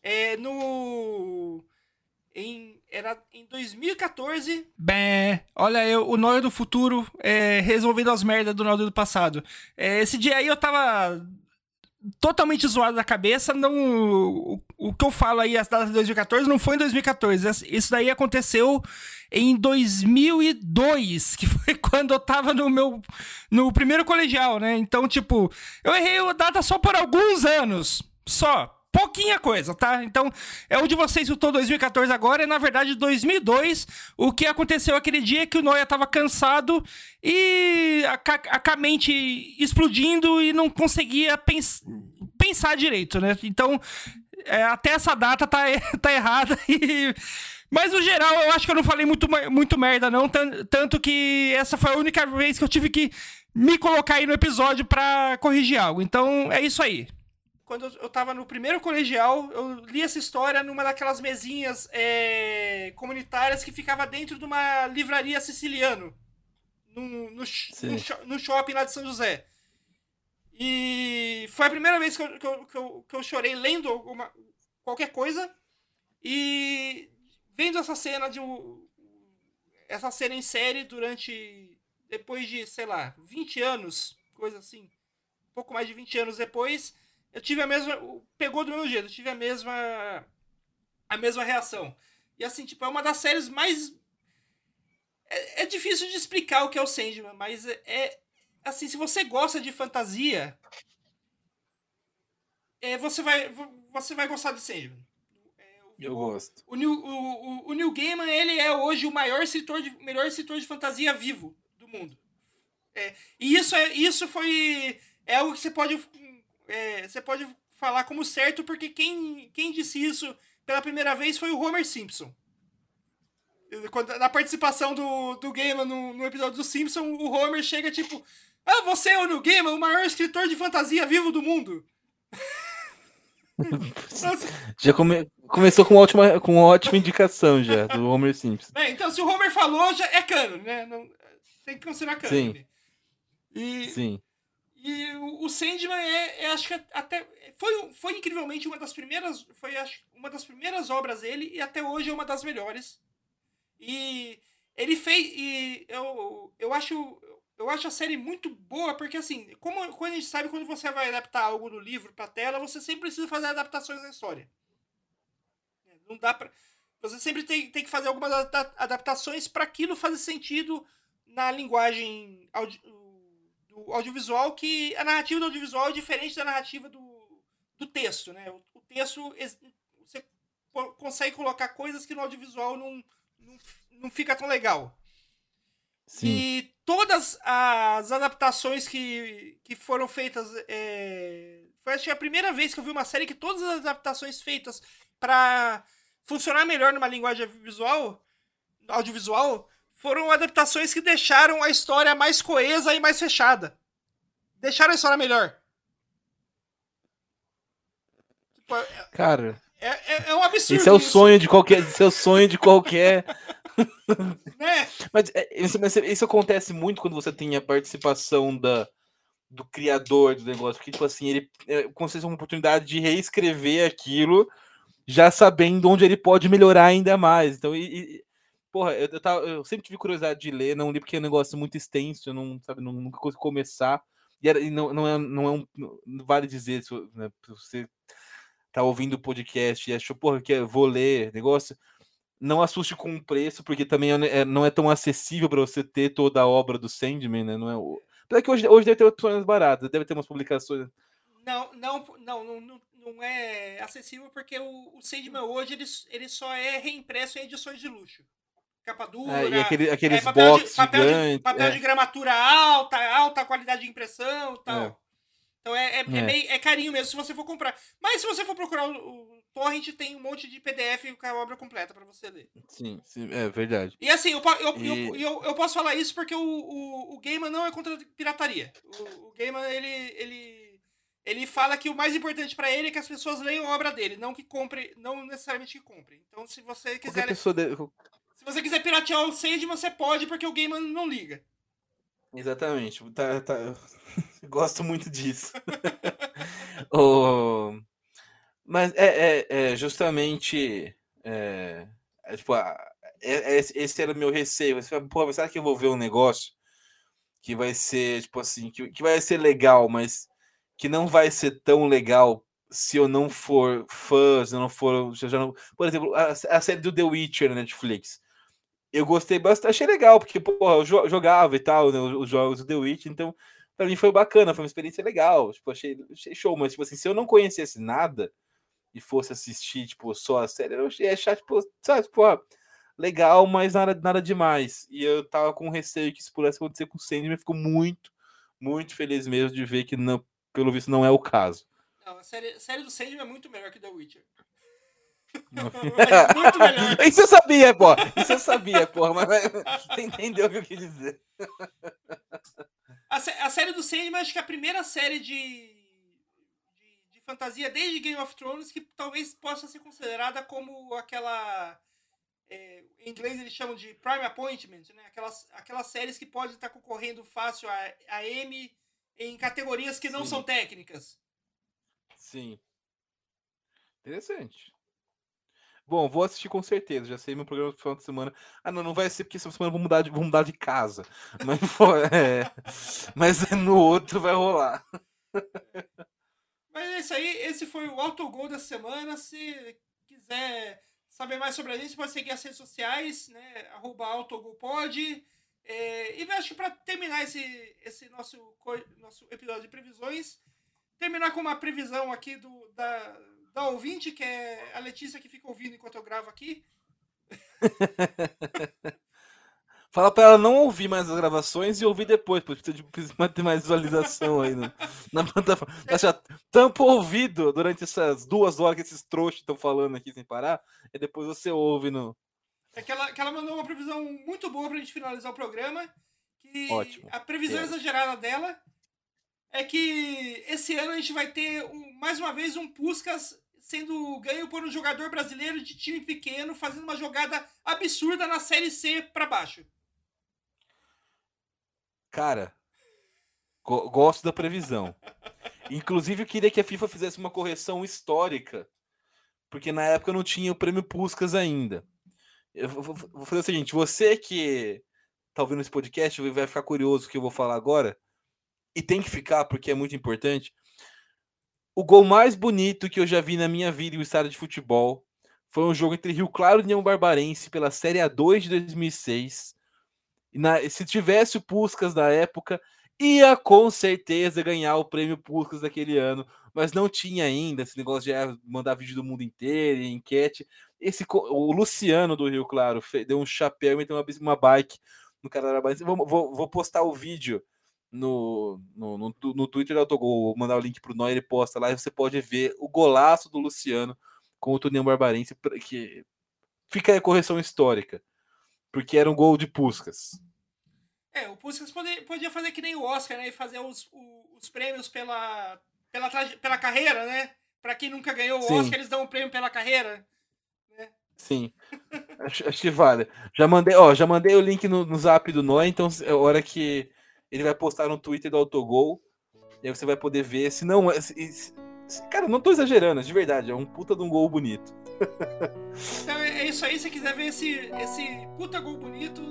é, no em era em 2014. Bem, olha eu, o Noia do futuro é, resolvendo as merdas do Noia do passado. É, esse dia aí eu tava totalmente zoado da cabeça. Não, o, o que eu falo aí, as datas de 2014, não foi em 2014. Ess- Isso daí aconteceu em 2002, que foi quando eu tava no meu no primeiro colegial, né? Então, tipo, eu errei a data só por alguns anos. Só. Pouquinha coisa, tá? Então, é o de vocês estou 2014 agora, é na verdade 2002. O que aconteceu aquele dia que o Noia tava cansado e a, a, ca- mente explodindo e não conseguia pens- pensar direito, né? Então, é, até essa data tá, tá errada e... Mas no geral, eu acho que eu não falei muito, muito merda, não. tan- Tanto que essa foi a única vez que eu tive que me colocar aí no episódio pra corrigir algo. Então, é isso aí. Quando eu- eu tava no primeiro colegial, eu li essa história numa daquelas mesinhas é, comunitárias que ficava dentro de uma livraria siciliano. No, no, no no shopping lá de São José. E foi a primeira vez que eu, que eu, que eu, que eu chorei lendo alguma, qualquer coisa. E vendo essa cena de essa cena em série durante depois de, sei lá, 20 anos, coisa assim, pouco mais de 20 anos depois, eu tive a mesma, pegou do mesmo jeito, eu tive a mesma a mesma reação. E assim, tipo, é uma das séries mais é, é difícil de explicar o que é o Sandman, mas é, é assim, se você gosta de fantasia, é, você vai você vai gostar de Sandman. Eu gosto. O Neil, o, o, o Neil Gaiman, ele é hoje o maior escritor de, melhor escritor de fantasia vivo do mundo. É, e isso, é, isso foi é algo que você pode, é, você pode falar como certo, porque quem, quem disse isso pela primeira vez foi o Homer Simpson. Quando, na participação do, do Gaiman no, no episódio do Simpson, o Homer chega tipo... Ah, você é o Neil Gaiman, o maior escritor de fantasia vivo do mundo. Já come- começou com, uma ótima, com uma ótima indicação já, do Homer Simpson. É, então, se o Homer falou, já é cano, né? Não, tem que considerar cano. Sim. E, Sim. E o, Sandman é, é, acho que até foi, foi incrivelmente uma das primeiras, foi acho, uma das primeiras obras dele e até hoje é uma das melhores. E ele fez e eu, eu acho eu acho a série muito boa porque assim, como quando a gente sabe quando você vai adaptar algo do livro para tela, você sempre precisa fazer adaptações na história. Não dá para você sempre tem, tem que fazer algumas adaptações para aquilo fazer sentido na linguagem do audiovisual, que a narrativa do audiovisual é diferente da narrativa do, do texto, né? O, o texto, você consegue colocar coisas que no audiovisual não, não, não fica tão legal. Sim. E todas as adaptações que, que foram feitas. É... Foi acho que a primeira vez que eu vi uma série que todas as adaptações feitas para funcionar melhor numa linguagem visual, audiovisual foram adaptações que deixaram a história mais coesa e mais fechada. Deixaram a história melhor. Tipo, é, Cara. É, é, é, um absurdo. Esse é o isso. sonho de qualquer. Esse é o sonho de qualquer. né? Mas é, isso, isso, acontece muito quando você tem a participação da, do criador do negócio. Porque, tipo assim, ele é, consegue uma oportunidade de reescrever aquilo, já sabendo onde ele pode melhorar ainda mais. Então, e, Porra, eu, eu, tava, eu, sempre tive curiosidade de ler, não li porque é um negócio muito extenso, eu não, sabe, não, nunca consegui começar. E, era, e não, não, é, não é um. Não vale dizer se, né, você tá ouvindo o podcast e achou, porra, que vou ler negócio. Não assuste com o preço, porque também é, é não é tão acessível para você ter toda a obra do Sandman, né? Não é. Apesar que hoje, hoje deve ter opções baratas, deve ter umas publicações. Não, não, não, não, não é acessível porque o, o Sandman hoje ele, ele só é reimpresso em edições de luxo capa dura. É, e aquele, aqueles é, papel, de, papel, gigante, de, papel é. de gramatura alta, alta qualidade de impressão e tal. É. Então é, é, é. Meio, é carinho mesmo se você for comprar. Mas se você for procurar o, o Torrent, tem um monte de PDF com a obra completa para você ler. Sim, sim, é verdade. E assim, eu, eu, e... eu, eu, eu, posso falar isso porque o, o, o Gaiman não é contra pirataria. O, o Gaiman, ele, ele, ele fala que o mais importante para ele é que as pessoas leiam a obra dele, não que compre, não necessariamente que comprem. Então, se você quiser. Pessoa de... Se você quiser piratear o Sandman, você pode, porque o Gaiman não liga. Exatamente. Tá, tá... Gosto muito disso. oh... Mas é, é, é justamente. É, é, tipo, é, é, esse era o meu receio. Você Pô, será que eu vou ver um negócio que vai ser, tipo assim, que, que vai ser legal, mas que não vai ser tão legal se eu não for fã, se eu não for. Se eu já não... Por exemplo, a, a série do The Witcher na Netflix eu gostei bastante, achei legal, porque, porra, eu jogava e tal, né, os jogos do The Witch, então, pra mim foi bacana, foi uma experiência legal, tipo, achei, achei show, mas, tipo assim, se eu não conhecesse nada e fosse assistir, tipo, só a série, eu ia achar, tipo, sabe, tipo, ó, legal, mas nada, nada demais, e eu tava com receio que isso pudesse acontecer com o Sandman, ficou muito, muito feliz mesmo de ver que, não, pelo visto, não é o caso. Não, a série, a série do Sandman é muito melhor que The Witcher. muito melhor. Isso eu sabia, pô. Isso eu sabia, pô. Mas você entendeu o que eu quis dizer. A, a série do Sandman, acho que é a primeira série de, de, de, fantasia desde Game of Thrones que talvez possa ser considerada como aquela. É, em inglês eles chamam de Prime Appointment, né? Aquelas, aquelas séries que podem estar concorrendo fácil a, a M em categorias que não Sim. são técnicas. Sim. Interessante. Bom, vou assistir com certeza. Já sei meu programa do final de semana. Ah, não, não vai ser porque essa semana vou mudar de, vou mudar de casa. Mas, é, mas no outro vai rolar. Mas é isso aí. Esse foi o Autogol da semana. Se quiser saber mais sobre a gente, pode seguir as redes sociais, né? Arroba Autogolpod. É, e acho que para terminar esse, esse nosso, nosso episódio de previsões, terminar com uma previsão aqui do, da, da ouvinte, que é a Letícia que fica ouvindo enquanto eu gravo aqui. Fala pra ela não ouvir mais as gravações e ouvir depois, porque precisa ter mais visualização aí no, na plataforma. Já tampa o ouvido durante essas duas horas que esses trouxas estão falando aqui sem parar, e depois você ouve no. É que ela, que ela mandou uma previsão muito boa pra gente finalizar o programa. Que Ótimo. A previsão é. exagerada dela é que esse ano a gente vai ter um, mais uma vez um Puskas sendo ganho por um jogador brasileiro de time pequeno, fazendo uma jogada absurda na Série C para baixo. Cara, Go- gosto da previsão. Inclusive, eu queria que a FIFA fizesse uma correção histórica, porque na época não tinha o prêmio Puskas ainda. Eu vou fazer o seguinte: você que tá ouvindo esse podcast vai ficar curioso o que eu vou falar agora, e tem que ficar, porque é muito importante. O gol mais bonito que eu já vi na minha vida em um estádio de futebol foi um jogo entre Rio Claro e União Barbarense pela Série A2 de 2006. E na- se tivesse o Puskas da época, ia com certeza ganhar o prêmio Puskas daquele ano, mas não tinha ainda esse negócio de ah, mandar vídeo do mundo inteiro, enquete. Esse, o Luciano do Rio Claro deu um chapéu e meteu uma, uma bike no cara da Barbarense. Vou, vou, vou postar o vídeo no, no, no, no Twitter do Autogol, vou mandar o link pro Noé, ele posta lá e você pode ver o golaço do Luciano com o Tunião Barbarense, que fica aí a correção histórica, porque era um gol de Puskas. É, o Puskas podia, podia fazer que nem o Oscar, né? E fazer os, os prêmios pela, pela, pela carreira, né? Pra quem nunca ganhou o Sim. Oscar, eles dão um prêmio pela carreira. Sim. Acho, acho que vale. Já mandei, ó, já mandei o link no, no zap do Noé, então é hora que ele vai postar no Twitter do Autogol. E aí você vai poder ver. Se não. é- se- se- cara, não tô exagerando, de verdade. É um puta de um gol bonito. Então é, é isso aí. Se você quiser ver esse, esse puta gol bonito,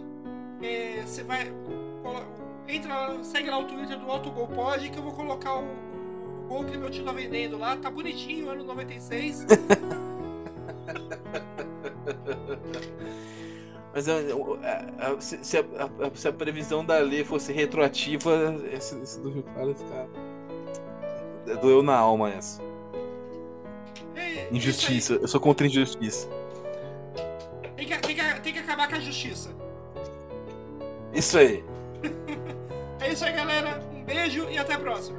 é, você vai. Entra lá, segue lá o Twitter do Autogol Pod, que eu vou colocar o, o gol que meu tio tá vendendo lá. Tá bonitinho, ano 96. Mas é, a- a- se, se a, a- se a previsão da lei fosse retroativa, esse, esse do Rio Claro ia ficar. Doeu na alma essa. É, é Injustiça. Eu sou contra injustiça. Tem que, tem, que, tem que acabar com a justiça. Isso aí. É isso aí, galera. Um beijo e até a próxima.